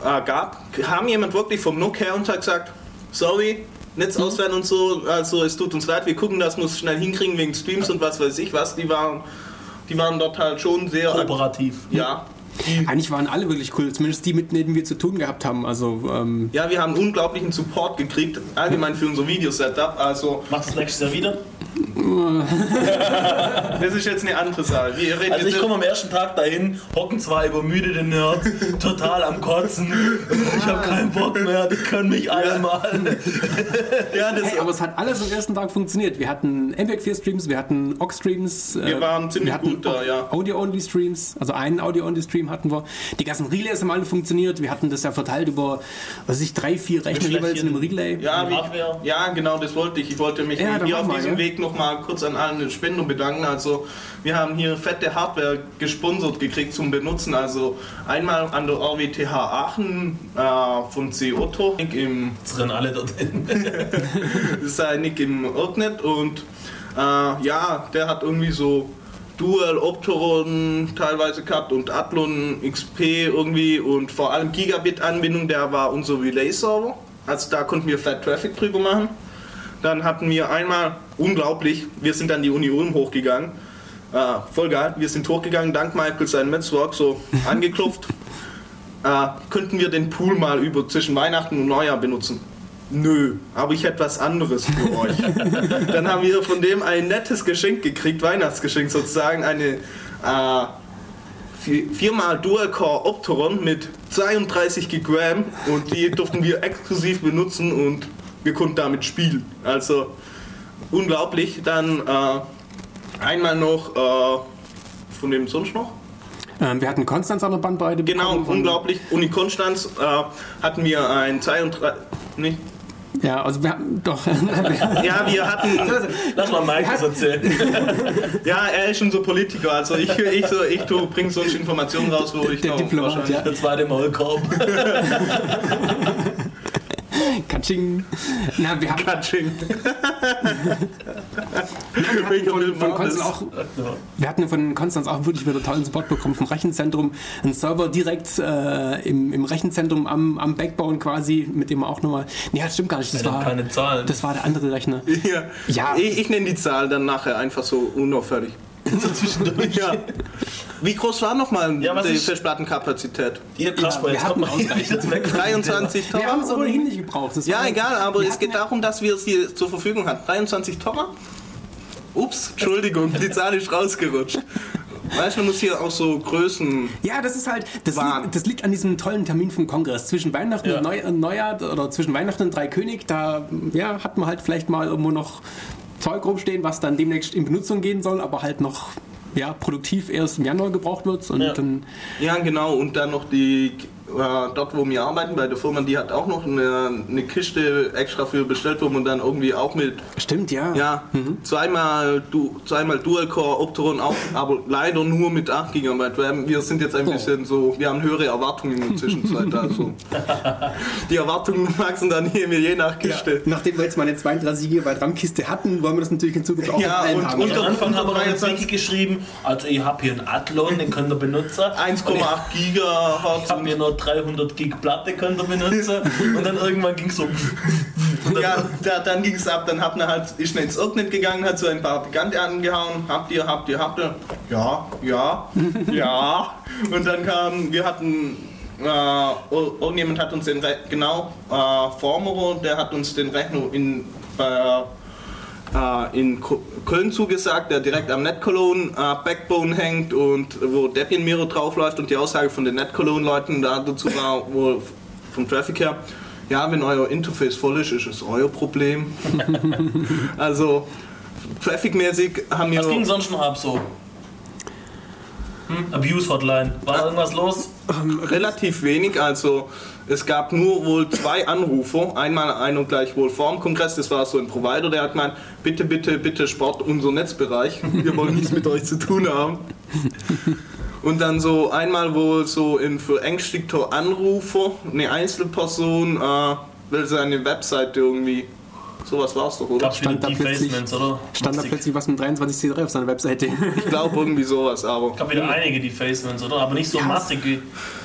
äh, gab, kam jemand wirklich vom NUC her und hat gesagt, sorry, Netzausfälle und so, also es tut uns leid, wir gucken, dass wir es schnell hinkriegen wegen Streams und was weiß ich was. Die waren, die waren dort halt schon sehr... Kooperativ. Ja. Eigentlich waren alle wirklich cool, zumindest die, mit denen wir zu tun gehabt haben. Also, ähm, Ja, wir haben unglaublichen Support gekriegt, allgemein für unser Videosetup. Also, Machst du das nächstes Jahr wieder? das ist jetzt eine andere Sache. Wir reden Also ich komme am ersten Tag dahin, hocken zwei übermüdete Nerds, total am Kotzen. Ich habe keinen Bock mehr, die können mich alle mal. ja, das, hey, aber es hat alles am ersten Tag funktioniert. Wir hatten MPEG-4-Streams, wir hatten OX-Streams. äh, Wir waren ziemlich wir hatten gut da, ja. Audio-Only-Streams, also einen Hatten wir. Die ganzen Relays haben alle funktioniert. Wir hatten das ja verteilt über, was weiß ich, drei, vier Rechner jeweils in einem Relay. Ja, wie, ja, genau, das wollte ich. Ich wollte mich Ja, hier auf mal, diesem ja. Weg nochmal kurz an allen Spender bedanken. Also, wir haben hier fette Hardware gesponsert gekriegt zum Benutzen. Also, einmal an der RWTH Aachen äh, von C. Otto Nick im, Jetzt rennen alle dorthin. das ist ein Nick im Irknet und äh, ja, der hat irgendwie so Dual Opteron teilweise gehabt und Athlon XP irgendwie und vor allem Gigabit-Anbindung, der war unser Relay-Server. Also da konnten wir Flat Traffic drüber machen. Dann hatten wir einmal, unglaublich, wir sind dann die Uni Ulm hochgegangen. Äh, voll geil, wir sind hochgegangen, dank Michael sein Netzwerk so angeklopft. äh, könnten wir den Pool mal über zwischen Weihnachten und Neujahr benutzen? Nö, aber ich hätte was anderes für euch. Dann haben wir von dem ein nettes Geschenk gekriegt, Weihnachtsgeschenk sozusagen, eine äh, vier- viermal Dual-Core Opteron mit 32 Gigramm und die durften wir exklusiv benutzen und wir konnten damit spielen. Also unglaublich. Dann äh, einmal noch äh, von dem sonst noch. Ähm, wir hatten Konstanz an der Bandbreite Genau, unglaublich. Uni Konstanz äh, hatten wir ein 32. Nicht? Ja, also wir hatten doch. Ja, wir hatten. Lass mal Mike das erzählen. Ja, er ist schon so Politiker. Also ich, ich, so, ich tu, bring sonst Informationen raus, wo ich Der noch Diplomat, wahrscheinlich- ja. Der zweite Maulkorb. Katsching. Na, wir haben Katsching. wir hatten von, Konstanz auch, wir hatten von Konstanz auch wirklich wieder tollen Support bekommen vom Rechenzentrum. Ein Server direkt äh, im, im Rechenzentrum am, am Backbone quasi, mit dem auch nochmal. Nee, das stimmt gar nicht. Das war, keine Zahlen. das war der andere Rechner. Ja. Ja. Ich, ich nenne die Zahl dann nachher einfach so unauffällig. so zwischendurch. Ja. Wie groß war nochmal Ja, die Festplattenkapazität? Ihr Kasper, wir jetzt hatten kommt mal ausreichend. weg. 23 Wir haben es ohnehin nicht gebraucht. Das Ja, egal, aber es geht ja- darum, dass wir sie zur Verfügung hatten. 23 Terra? Ups, Entschuldigung, die Zahl ist rausgerutscht. Weißt du, man muss hier auch so Größen. Ja, das ist halt, das, liegt, das liegt an diesem tollen Termin vom Kongress. Zwischen Weihnachten Ja. und Neu Neujahr oder zwischen Weihnachten und Dreikönig, da ja, hat man halt vielleicht mal irgendwo noch Zeug rumstehen, was dann demnächst in Benutzung gehen soll, aber halt noch ja, produktiv erst im Januar gebraucht wird. Und Ja. dann, Ja, genau, und dann noch die, dort wo wir arbeiten, bei der Firma, die hat auch noch eine, eine Kiste extra für bestellt, wo man dann irgendwie auch mit, stimmt, ja. ja, zweimal, du, zweimal Dual-Core Opteron, auch, aber leider nur mit 8 GB. Wir sind jetzt ein Oh. bisschen so, wir haben höhere Erwartungen in der Zwischenzeit. Also. Die Erwartungen wachsen dann hier je nach Ja, Kiste. nachdem wir jetzt mal eine 32 GB RAM-Kiste hatten, wollen wir das natürlich in Zukunft auch Ja, und- haben. und- Am Anfang haben wir noch 23 Wiki geschrieben, also ich habe hier einen Athlon, den könnt ihr benutzen. 1,8 Ich Gigahertz. habe hier noch 300 Gig Platte, könnt ihr benutzen. Und dann irgendwann ging es so. Ja, da, dann ging es ab, dann hat man halt, ist schnell ins Irrnet gegangen, hat so ein paar Bekannte angehauen, habt ihr, habt ihr, habt ihr, ja, ja, ja. Und dann kam, wir hatten äh, irgendjemand hat uns den Re genau äh, Formerer, der hat uns den Rechner in äh, äh, in Köln zugesagt, der direkt am NetCologne äh, Backbone hängt und wo Debian Mirror draufläuft und die Aussage von den NetCologne Leuten da dazu war, wo vom Traffic her, ja, wenn euer Interface voll ist, ist es euer Problem. also Traffic-mäßig haben wir Was ging sonst noch ab so? Hm? Abuse Hotline. War da irgendwas los? relativ wenig, also es gab nur wohl zwei Anrufer, einmal einer gleich wohl vorm Kongress, das war so ein Provider, der hat gemeint, bitte, bitte, bitte sport unser Netzbereich, wir wollen nichts mit euch zu tun haben. Und dann so einmal wohl so ein verängstigter Anrufer, eine Einzelperson, äh, will seine Webseite irgendwie, sowas war's doch, oder? Gab's wieder Stand da plötzlich- Defacements, oder? Stand da plötzlich was mit 23C3 auf seiner Webseite. Ich glaube irgendwie sowas, aber... gab wieder einige Defacements, oder? Aber nicht so Ja, massig wie.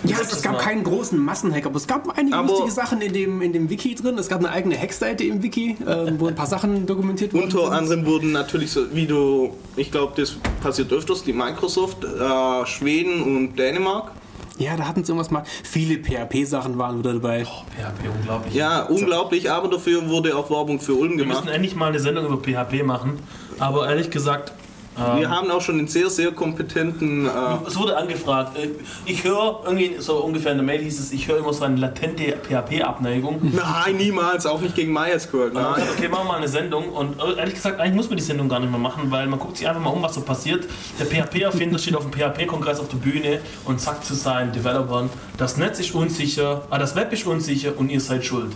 Ja, es gab Mal. keinen großen Massenhack, aber es gab einige Aber- lustige Sachen in dem, in dem Wiki drin. Es gab eine eigene Hackseite im Wiki, ähm, wo ein paar Sachen dokumentiert wurden. Unter anderem wurden natürlich so, wie du, ich glaube, das passiert öfters, die Microsoft, äh, Schweden und Dänemark. Ja, da hatten sie irgendwas mal. Viele PHP-Sachen waren wieder dabei. Oh, PHP, unglaublich. Ja, unglaublich, aber dafür wurde auch Werbung für Ulm Wir gemacht. müssen endlich mal eine Sendung über PHP machen. Aber ehrlich gesagt, Wir haben auch schon einen sehr, sehr kompetenten. Äh, es wurde angefragt. Äh, Ich höre irgendwie, so ungefähr in der Mail hieß es, ich höre immer so eine latente PHP-Abneigung. nein, niemals, auch nicht gegen MySQL. Nein. gesagt, okay, machen wir mal eine Sendung. Und äh, ehrlich gesagt, eigentlich muss man die Sendung gar nicht mehr machen, weil man guckt sich einfach mal um, was so passiert. Der PHP-Erfinder steht auf dem PHP-Kongress auf der Bühne und sagt zu seinen Developern, das Netz ist unsicher, ah, das Web ist unsicher und ihr seid schuld.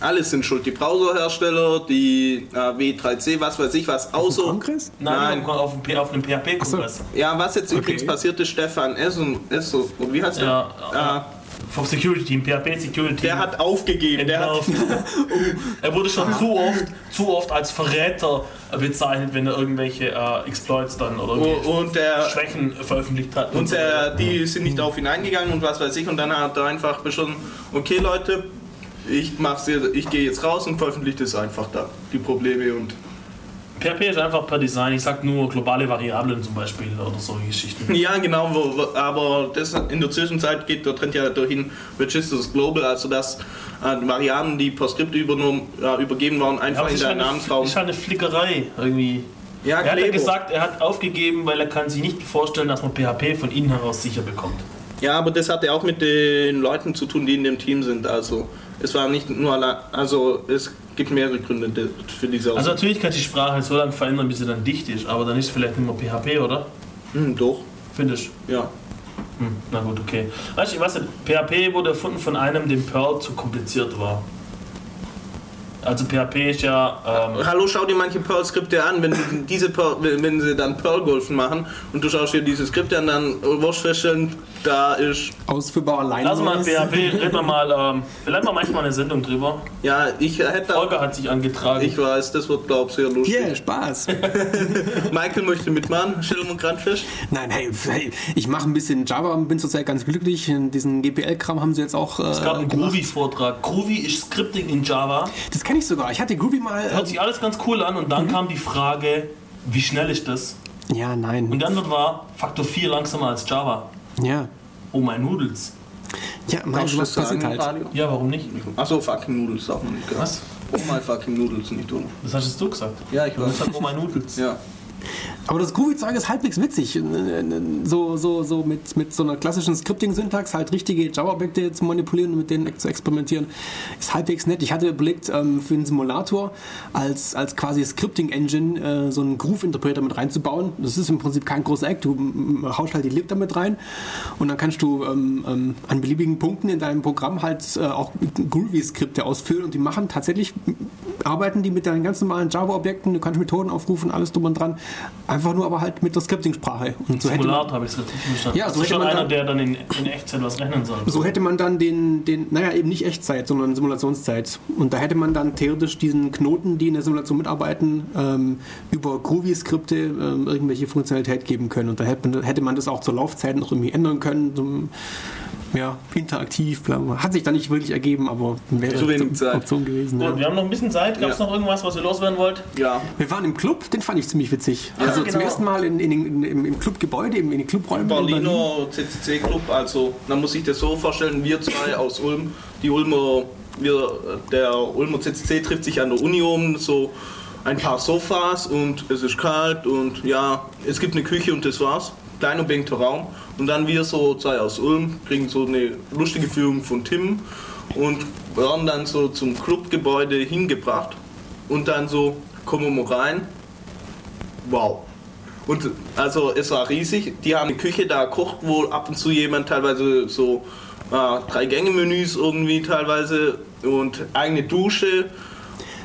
Alles sind schuld. Die Browserhersteller, die äh, W3C, was weiß ich was, außer. Kongress? Nein, Nein. auf dem, P- auf dem PHP-Kongress. Ja, was jetzt übrigens Okay. passiert ist, Stefan S. und S. und wie heißt der? Ja, Äh, Vom Security Team, PHP Security Team. der hat aufgegeben. Der hat, er wurde schon zu oft, zu oft als Verräter bezeichnet, wenn er irgendwelche äh, Exploits dann oder irgendwie und der, Schwächen veröffentlicht hat. Und so der, die sind nicht auf ihn eingegangen und was weiß ich. Und dann hat er einfach beschlossen, okay Leute, ich, mach's jetzt, ich gehe jetzt raus und veröffentliche das einfach da. Die Probleme und. PHP ist einfach per Design, ich sag nur globale Variablen zum Beispiel oder solche Geschichten. Ja, genau, aber das, in der Zwischenzeit geht der Trend ja dahin, Registers Global, also dass äh, Variablen, die per Skript übernommen, äh, übergeben waren, einfach es in der halt, Namensraum. ist halt eine Flickerei irgendwie. Ja, er hat ja gesagt, er hat aufgegeben, weil er kann sich nicht vorstellen, dass man PHP von innen heraus sicher bekommt. Ja, aber das hatte auch mit den Leuten zu tun, die in dem Team sind. Also es war nicht nur allein, also es gibt mehrere Gründe de- für diese Also Aussage. natürlich kann die Sprache so lange verändern, bis sie dann dicht ist, aber dann ist es vielleicht nicht mehr PHP, oder? Hm, doch, Findest du? ja. Hm, na gut, okay. Weißt du, ich weiß nicht, PHP wurde erfunden von einem, dem Perl zu kompliziert war. Also PHP ist ja. Ähm, Hallo, schau dir manche Perl-Skripte an, wenn, diese Perl, wenn sie dann Perl-Golfen machen und du schaust dir diese Skripte an, dann wirst du feststellen, da ist, Ausführbarer Line. lass mal PHP, reden wir mal, ähm, vielleicht mal manchmal eine Sendung drüber. ja, ich hätte, Volker hat sich angetragen. ich weiß, das wird, glaube ich, sehr lustig. Yeah, Spaß. Michael möchte mitmachen, stell mal Grandfisch. Nein, hey, hey ich mache ein bisschen Java und bin zurzeit ganz glücklich. Diesen GPL-Kram haben sie jetzt auch äh, es gab einen gemacht. Groovy-Vortrag. Groovy ist Scripting in Java. Das kenne ich sogar. Ich hatte Groovy mal. Hört sich alles ganz cool an und dann kam die Frage, wie schnell ist das? ja, nein. Und die Antwort war Faktor 4 langsamer als Java. ja. Oh mein Nudels. Ja, du sowas das passiert halt. Radio? Ja, warum nicht? Achso, fucking Noodles darf man nicht. gell? Was? Oh my fucking Noodles nicht, oder? Das hast du gesagt. Ja, ich Du weiß. hast gesagt, oh mein Nudels. Ja. Aber das Groovy-Zeug ist halbwegs witzig. So, so, so mit, mit so einer klassischen Scripting-Syntax halt richtige Java-Objekte zu manipulieren und mit denen zu experimentieren, ist halbwegs nett. Ich hatte überlegt, ähm, für einen Simulator als, als quasi Scripting-Engine äh, so einen Groove-Interpreter mit reinzubauen. Das ist im Prinzip kein großer Act. Du mm, haust halt die lib damit rein und dann kannst du ähm, ähm, an beliebigen Punkten in deinem Programm halt äh, auch Groovy-Skripte ausführen und die machen tatsächlich, arbeiten die mit deinen ganz normalen Java-Objekten, du kannst Methoden aufrufen, alles drum und dran. Einfach nur aber halt mit der Scripting-Sprache. Und so Simulator habe ich es richtig verstanden. Ja, das so ist hätte schon man einer, dann- der dann in, in Echtzeit was rechnen soll. so hätte man dann den, den, naja, eben nicht Echtzeit, sondern Simulationszeit. Und da hätte man dann theoretisch diesen Knoten, die in der Simulation mitarbeiten, ähm, über Groovy-Skripte ähm, irgendwelche Funktionalität geben können. Und da hätte man, hätte man das auch zur Laufzeit noch irgendwie ändern können. Zum, ja, interaktiv. Bla, bla. Hat sich dann nicht wirklich ergeben, aber wäre Zu wenig eine Zeit. Option gewesen. Gut, Ja. wir haben noch ein bisschen Zeit. Gab es Ja. noch irgendwas, was ihr loswerden wollt? Ja, Wir waren im Club, den fand ich ziemlich witzig. Ja, also genau. zum ersten Mal in, in, in, im, im Clubgebäude, im, in den Clubräumen. in Berlin. Berliner CCC-Club, also man muss sich das so vorstellen, wir zwei aus Ulm, die Ulmer, wir, der Ulmer CCC trifft sich an der Uni um, so ein paar Sofas und es ist kalt und ja, es gibt eine Küche und das war's. Kleiner beengter Raum und dann wir so zwei aus Ulm kriegen so eine lustige Führung von Tim und werden dann so zum Clubgebäude hingebracht und dann so kommen wir rein, wow. Und also es war riesig. Die haben eine Küche, da kocht wohl ab und zu jemand teilweise so äh, drei Gänge Menüs irgendwie teilweise und eigene Dusche.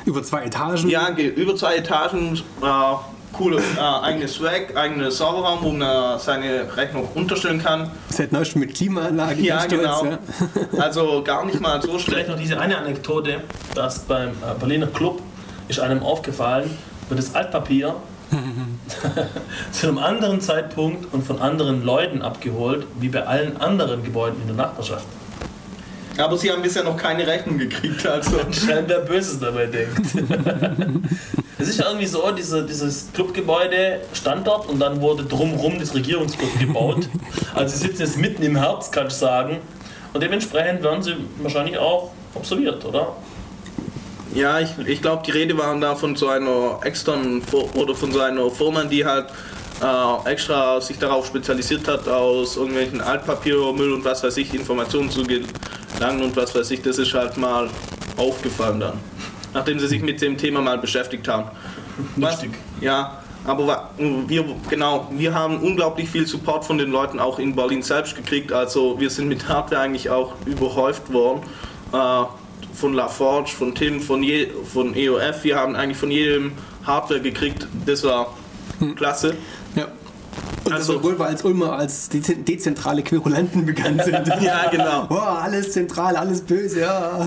Über zwei Etagen. Ja, über zwei Etagen. Äh, coole äh, eigene Swag, eigene Serverraum, wo man seine Rechnung unterstellen kann. Seit neuestem mit Klimaanlage. Ja, stolz, genau. ja. Also gar nicht mal so Vielleicht schlecht. noch diese eine Anekdote, dass beim äh, Berliner Club ist einem aufgefallen, wird das Altpapier zu einem anderen Zeitpunkt und von anderen Leuten abgeholt, wie bei allen anderen Gebäuden in der Nachbarschaft. Aber sie haben bisher noch keine Rechnung gekriegt. Also. Scheinbar Böses dabei denkt. Es ist ja irgendwie so, diese, dieses Clubgebäude stand dort und dann wurde drumherum das Regierungsviertel gebaut. Also sie sitzen jetzt mitten im Herz, kann ich sagen. Und dementsprechend werden sie wahrscheinlich auch observiert, oder? Ja, ich, ich glaube, die Rede waren da von so einer externen oder von so einer Firma, die halt äh, extra sich darauf spezialisiert hat, aus irgendwelchen Altpapiermüll und was weiß ich Informationen zu gelangen und was weiß ich. Das ist halt mal aufgefallen dann, nachdem sie sich mit dem Thema mal beschäftigt haben. Lustig. ja, aber wir, genau, wir haben unglaublich viel Support von den Leuten auch in Berlin selbst gekriegt. Also wir sind mit Hardware eigentlich auch überhäuft worden. Äh, von LaForge, von Tim, von, je, von EOF. Wir haben eigentlich von jedem Hardware gekriegt. Das war klasse. Also- obwohl wir als Ulmer als de dezentrale Querulanten bekannt sind. Ja, genau. Boah, alles zentral, alles böse, ja.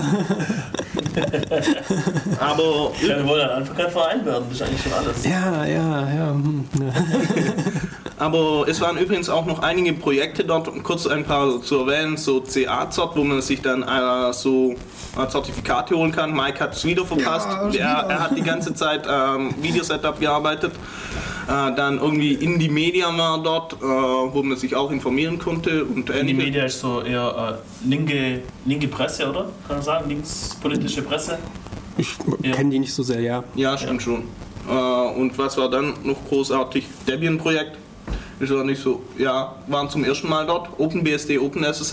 Aber wir wollen einfach kein Verein werden, das ist eigentlich schon alles. Ja, ja, ja. Ja. Aber es waren übrigens auch noch einige Projekte dort, um kurz ein paar zu erwähnen, so CA-Zert, wo man sich dann äh, so Zertifikate holen kann. Mike hat es wieder verpasst. Ja, er, er hat die ganze Zeit ähm, Videosetup gearbeitet. Äh, dann irgendwie Indie Media war dort, äh, wo man sich auch informieren konnte und Die ähnliche. Media ist so eher äh, linke, linke Presse, oder? Kann man sagen? Linkspolitische Presse. Ich Ja. kenne die nicht so sehr, ja. Ja, stimmt schon. Äh, und was war dann noch großartig? Debian-Projekt. Ist ja nicht so, ja, waren zum ersten Mal dort. OpenBSD, OpenSSH.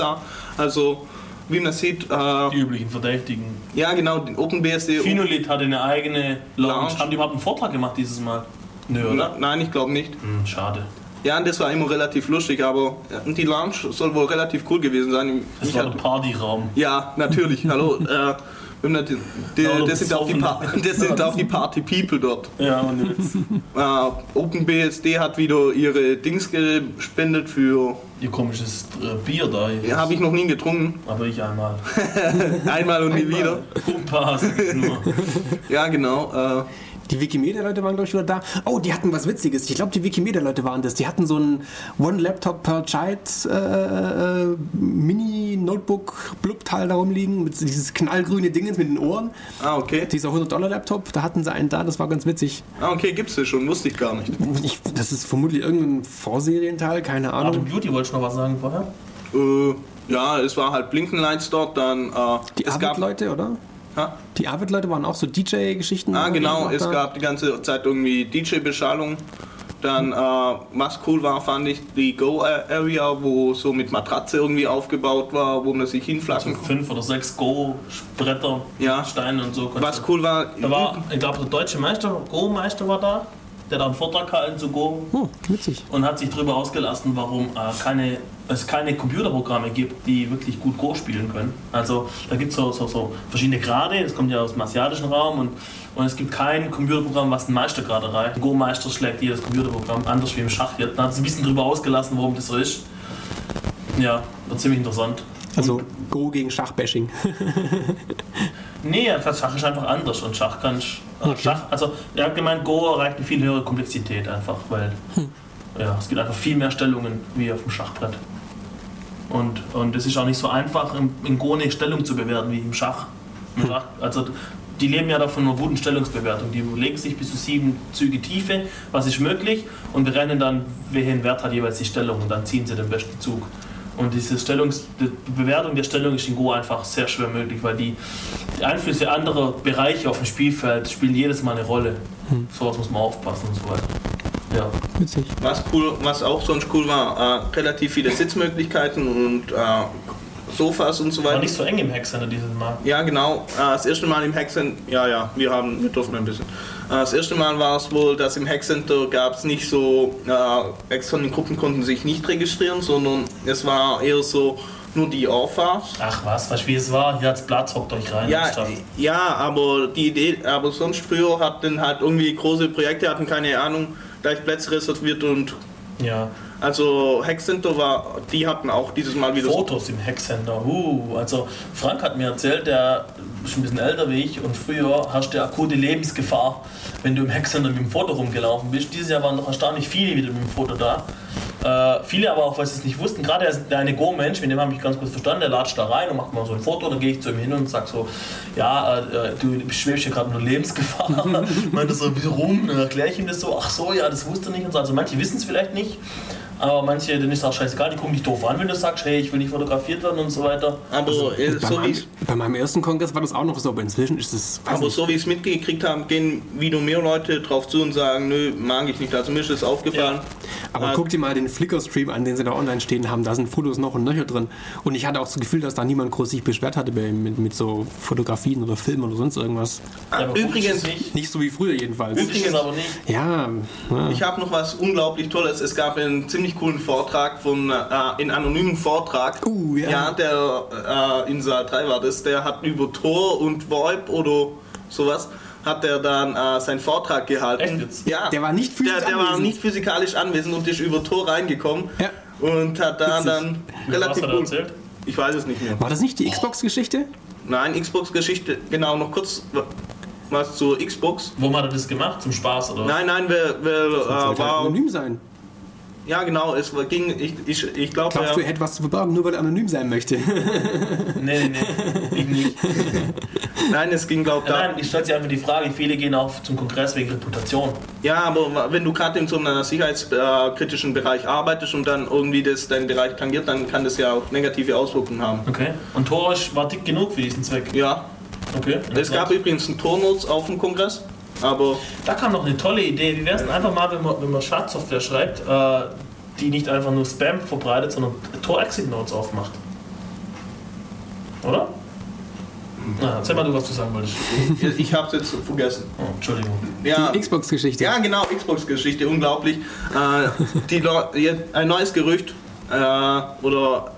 Also, wie man sieht, äh, Die üblichen Verdächtigen. ja genau, den OpenBSD. Finolith hatte eine eigene Lounge. Lounge. Haben die überhaupt einen Vortrag gemacht dieses Mal? Nö, Na, oder? nein, ich glaube nicht. Hm, schade. Ja, das war immer relativ lustig, aber äh, die Lounge soll wohl relativ cool gewesen sein. Das Ich war der Partyraum. ja, natürlich, hallo. Äh, wenn man die, das, sind auch die Pa- das sind auch die Party-People dort. Ja, und. Äh, OpenBSD hat wieder ihre Dings gespendet für. Ihr komisches äh, Bier da. Ja, habe ich noch nie getrunken. Aber ich einmal. Einmal und nie wieder. Sag ich nur. Ja, genau. Äh, Die Wikimedia-Leute waren, glaube ich, wieder da. Oh, die hatten was Witziges. Ich glaube, die Wikimedia-Leute waren das. Die hatten so ein One-Laptop per Child äh, äh, da rumliegen. Mit dieses knallgrüne Dingens mit den Ohren. ah, okay. Dieser 100-Dollar-Laptop, da hatten sie einen da. Das war ganz witzig. Ah, okay, gibt's das schon, wusste ich gar nicht. Ich, das ist vermutlich irgendein Vorserienteil, keine Art Ahnung. Beauty wollte ich noch was sagen vorher. Äh, ja, es war halt Blinkenlights dort, dann. Äh, Die es gab. Avid-Leute, oder? Die Avid-Leute waren auch so DJ-Geschichten. Ah, genau, es da. gab die ganze Zeit irgendwie DJ-Beschallung. Dann, äh, was cool war, fand ich die Go-Area, wo so mit Matratze irgendwie aufgebaut war, wo man sich hinflacken konnte. Fünf oder sechs Go-Bretter, Ja. Steine und so. Was cool war, Da war, ich glaube, der deutsche Meister, Go-Meister war da. Der hat einen Vortrag gehalten zu Go Oh, witzig. und hat sich darüber ausgelassen, warum äh, keine, es keine Computerprogramme gibt, die wirklich gut Go spielen können. Also da gibt es so, so, so verschiedene Grade, das kommt ja aus dem asiatischen Raum und, und es gibt kein Computerprogramm, was einen Meistergrad erreicht. Go-Meister schlägt jedes Computerprogramm, anders wie im Schach jetzt. Da hat sie ein bisschen darüber ausgelassen, warum das so ist. Ja, war ziemlich interessant. Also Go gegen Schachbashing. Nee, Schach ist einfach anders und Schach kann. Also, Schach, also er hat gemeint, Go erreicht eine viel höhere Komplexität einfach, weil ja, es gibt einfach viel mehr Stellungen wie auf dem Schachbrett. Und, und es ist auch nicht so einfach, in, in Go eine Stellung zu bewerten wie im Schach. Im Schach also die leben ja davon einer guten Stellungsbewertung. Die legen sich bis zu sieben Züge Tiefe, was ist möglich, und berechnen dann, welchen Wert hat jeweils die Stellung und dann ziehen sie den besten Zug. Und diese Stellungs die Bewertung der Stellung ist in Go einfach sehr schwer möglich, weil die, die Einflüsse anderer Bereiche auf dem Spielfeld spielen jedes Mal eine Rolle. Hm. Sowas muss man aufpassen und so weiter. Ja. Witzig. Was, cool, was auch sonst cool war, äh, relativ viele Sitzmöglichkeiten und äh, Sofas und so weiter. War nicht so eng im Hackcenter dieses Mal. Ja, genau. Äh, das erste Mal im Hackcenter, ja, ja, wir haben, wir durften ein bisschen. Äh, das erste Mal war es wohl, dass im Hackcenter gab es nicht so, äh, externen Gruppen konnten sich nicht registrieren, sondern es war eher so, nur die Orphas. Ach was, weißt du wie es war? Hier hat's Platz, hockt euch rein. Ja, ja, aber die Idee, aber sonst früher hatten halt irgendwie große Projekte, hatten keine Ahnung, gleich Plätze reserviert und ja. Also Hackcenter war, die hatten auch dieses Mal wieder Fotos im Hackcenter. Uh, also Frank hat mir erzählt, der ist ein bisschen älter wie ich und früher hast du akute Lebensgefahr, wenn du im Hackcenter mit dem Foto rumgelaufen bist. Dieses Jahr waren noch erstaunlich viele wieder mit dem Foto da. Äh, viele aber auch, weil sie es nicht wussten. Gerade der eine Go-Mensch, mit dem habe ich ganz gut verstanden, der latscht da rein und macht mal so ein Foto. Dann gehe ich zu ihm hin und sage so: Ja, äh, du schwebst hier gerade nur Lebensgefahr. Meinte so, wie rum? Dann erkläre ich ihm das so: Ach so, ja, das wusste er nicht. Und so. Also manche wissen es vielleicht nicht. Aber manche, denen ist auch scheißegal, die gucken dich doof an, wenn du sagst, hey, ich will nicht fotografiert werden und so weiter. Aber also, äh, so bei, meinem, bei meinem ersten Kongress war das auch noch so, aber inzwischen ist es. Aber nicht. so wie ich es mitgekriegt habe, gehen wieder mehr Leute drauf zu und sagen, nö, mag ich nicht. Also mir ist das aufgefallen. Ja. Aber äh, guck dir mal den Flickr-Stream an, den sie da online stehen haben. Da sind Fotos noch und nöcher drin. Und ich hatte auch das Gefühl, dass da niemand groß sich beschwert hatte mit, mit so Fotografien oder Filmen oder sonst irgendwas. Ja, übrigens nicht. Nicht so wie früher jedenfalls. Übrigens aber nicht. Ja. ja. Ich habe noch was unglaublich Tolles. Es gab einen ziemlich coolen Vortrag von, äh, in anonymen Vortrag. Uh, ja. ja der äh, in Saal 3 war das, der hat über Tor und VoIP oder sowas hat er dann äh, seinen Vortrag gehalten. Echt Ja. Der war nicht physikalisch der, der war nicht physikalisch anwesend und ist über Tor reingekommen ja. und hat da dann relativ Was hat er erzählt? Ich weiß es nicht mehr. War das nicht die Xbox-Geschichte? Nein, Xbox-Geschichte, genau, noch kurz was zur Xbox. Wo hat er das gemacht? Zum Spaß oder? Nein, nein, wir, wir äh, war anonym sein. Ja, genau, es ging, ich, ich, ich glaube. Glaubst du, er hätte was zu verbergen, nur weil er anonym sein möchte? nee, nee, ich nicht. Nein, es ging, glaube ich. Nein, ich stelle sich einfach die Frage, viele gehen auch zum Kongress wegen Reputation. Ja, aber wenn du gerade in so einem sicherheitskritischen Bereich arbeitest und dann irgendwie das deinen Bereich tangiert, dann kann das ja auch negative Auswirkungen haben. Okay. Und Torisch war dick genug für diesen Zweck? Ja. Okay. Es gab übrigens einen Tornotes auf dem Kongress. Aber da kam noch eine tolle Idee. Wie wäre es denn einfach mal, wenn man, wenn man Schadsoftware schreibt, äh, die nicht einfach nur Spam verbreitet, sondern Tor-Exit-Notes aufmacht? Oder? Na, erzähl mal du, was du sagen wolltest. Ich hab's jetzt vergessen. Oh, Entschuldigung. Ja, die Xbox-Geschichte. Ja, genau, Xbox-Geschichte, unglaublich. Äh, die, ein neues Gerücht äh, oder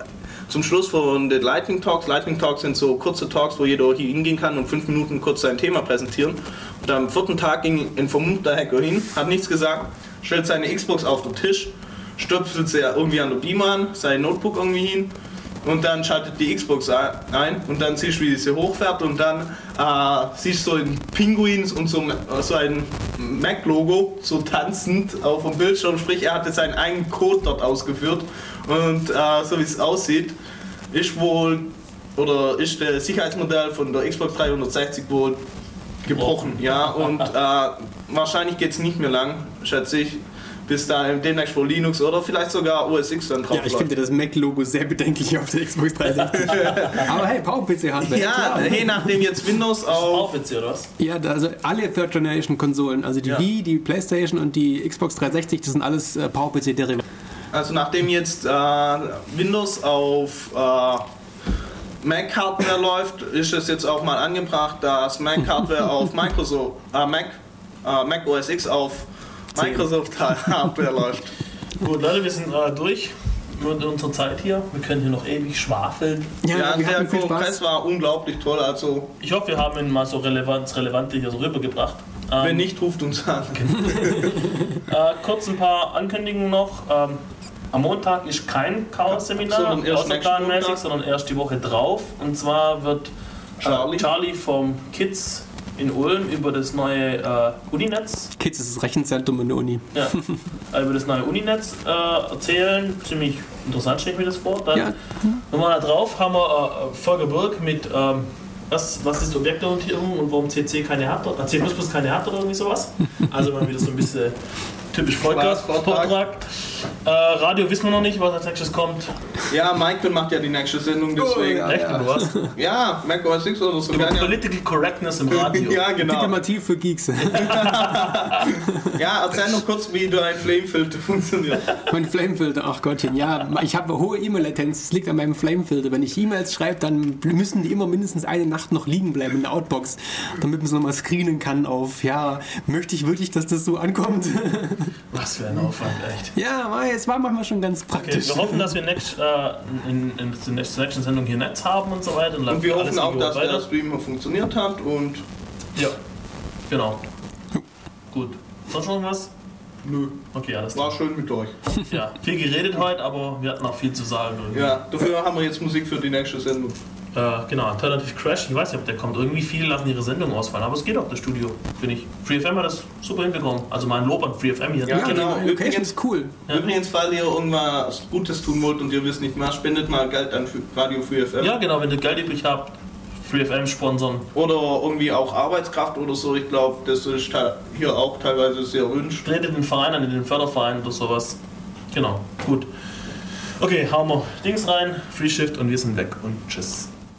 zum Schluss von den Lightning Talks. Lightning Talks sind so kurze Talks, wo jeder hier hingehen kann und fünf Minuten kurz sein Thema präsentieren. Und am vierten Tag ging ein vermummter Hacker hin, hat nichts gesagt, stellt seine Xbox auf den Tisch, stöpselt sie irgendwie an der Beamer an, sein Notebook irgendwie hin und dann schaltet die Xbox ein und dann siehst du, wie sie hochfährt und dann äh, siehst du so ein Pinguins und so, so ein Mac-Logo so tanzend auf dem Bildschirm, sprich er hatte seinen eigenen Code dort ausgeführt. Und äh, so wie es aussieht, ist wohl oder ist das Sicherheitsmodell von der Xbox 360 wohl gebrochen, ja. Und äh, wahrscheinlich geht es nicht mehr lang, schätze ich bis da demnächst vor Linux oder vielleicht sogar OS X dann drauf. Ja, ich finde das Mac-Logo sehr bedenklich auf der Xbox 360. Aber hey, PowerPC-Hardware. Ja, klar. hey, nachdem jetzt Windows auf. PowerPC oder was? Ja, also alle Third-Generation-Konsolen, also die ja. Wii, die PlayStation und die Xbox 360, das sind alles äh, PowerPC-Derivate. Also nachdem jetzt äh, Windows auf äh, Mac-Hardware läuft, ist es jetzt auch mal angebracht, dass Mac-Hardware auf Microsoft, äh, Mac, äh, Mac OS X auf Microsoft Hardware läuft. Gut, Leute, wir sind äh, durch mit unserer Zeit hier. Wir können hier noch ewig schwafeln. Ja, ja der Kongress war unglaublich toll. Also ich hoffe, wir haben ihn mal so relevant, Relevante hier so rübergebracht. Ähm, Wenn nicht, ruft uns an. äh, kurz ein paar Ankündigungen noch. Ähm, am Montag ist kein Chaos-Seminar, außerplanmäßig, sondern erst die Woche drauf. Und zwar wird äh, Charlie. Charlie vom Kids in Ulm über das neue äh, Uninetz, Kids ist das Rechenzentrum in der Uni. ja, äh, über das neue Uninetz äh, erzählen. Ziemlich interessant stelle ich mir das vor. Dann Ja. nochmal da drauf haben wir äh, Volker Birk mit ähm, was, was ist Objektorientierung und warum CC keine hat, äh, C++ keine hat oder irgendwie sowas. Also mal wieder so ein bisschen typisch Volker Spaßvortrag. Vortrag. Äh, Radio wissen wir noch nicht, was als nächstes kommt. Ja, Michael macht ja die nächste Sendung, deswegen. ja. ja, Echt, oder was? Mac OS X oder so. Gerne. Political Correctness im Radio. Ja, genau. Diplomatie für Geeks. Ja, erzähl noch kurz, wie dein Flamefilter funktioniert. mein Flamefilter, ach Gottchen, ja, ich habe hohe E-Mail-Latenz, das liegt an meinem Flamefilter. Wenn ich E-Mails schreibe, dann müssen die immer mindestens eine Nacht noch liegen bleiben in der Outbox, damit man es nochmal screenen kann auf, ja, möchte ich wirklich, dass das so ankommt? Was für ein Aufwand, echt. ja, mei, es war manchmal schon ganz Okay, praktisch. wir hoffen, dass wir next, äh, in, in, in der nächsten Sendung hier Netz haben und so weiter. Und, Und wir hoffen auch, dass weiter. der Streamer funktioniert hat und Ja, genau. Gut. Sonst noch irgendwas? nö, Okay, alles war klar. schön mit euch. Ja, viel geredet heute, aber wir hatten auch viel zu sagen. irgendwie. Ja, dafür haben wir jetzt Musik für die nächste Sendung. Äh, genau, Alternative Crash, ich weiß nicht, ob der kommt. Irgendwie viele lassen ihre Sendung ausfallen, aber es geht auch, das Studio, finde ich. FreeFM hat das super hinbekommen. Also mein Lob an FreeFM hier. Ja, ja, genau. ist cool. Ja. Übrigens, falls ihr irgendwas Gutes tun wollt und ihr wisst nicht mehr, spendet mal Geld an Radio Free FM. Ja, genau, wenn ihr Geld übrig habt, FreeFM sponsern. Oder irgendwie auch Arbeitskraft oder so. Ich glaube, das ist hier auch teilweise sehr erwünscht. Tretet den Verein an, in den Förderverein oder sowas. Genau, gut. Okay, hauen wir Dings rein, Free Shift und wir sind weg und tschüss.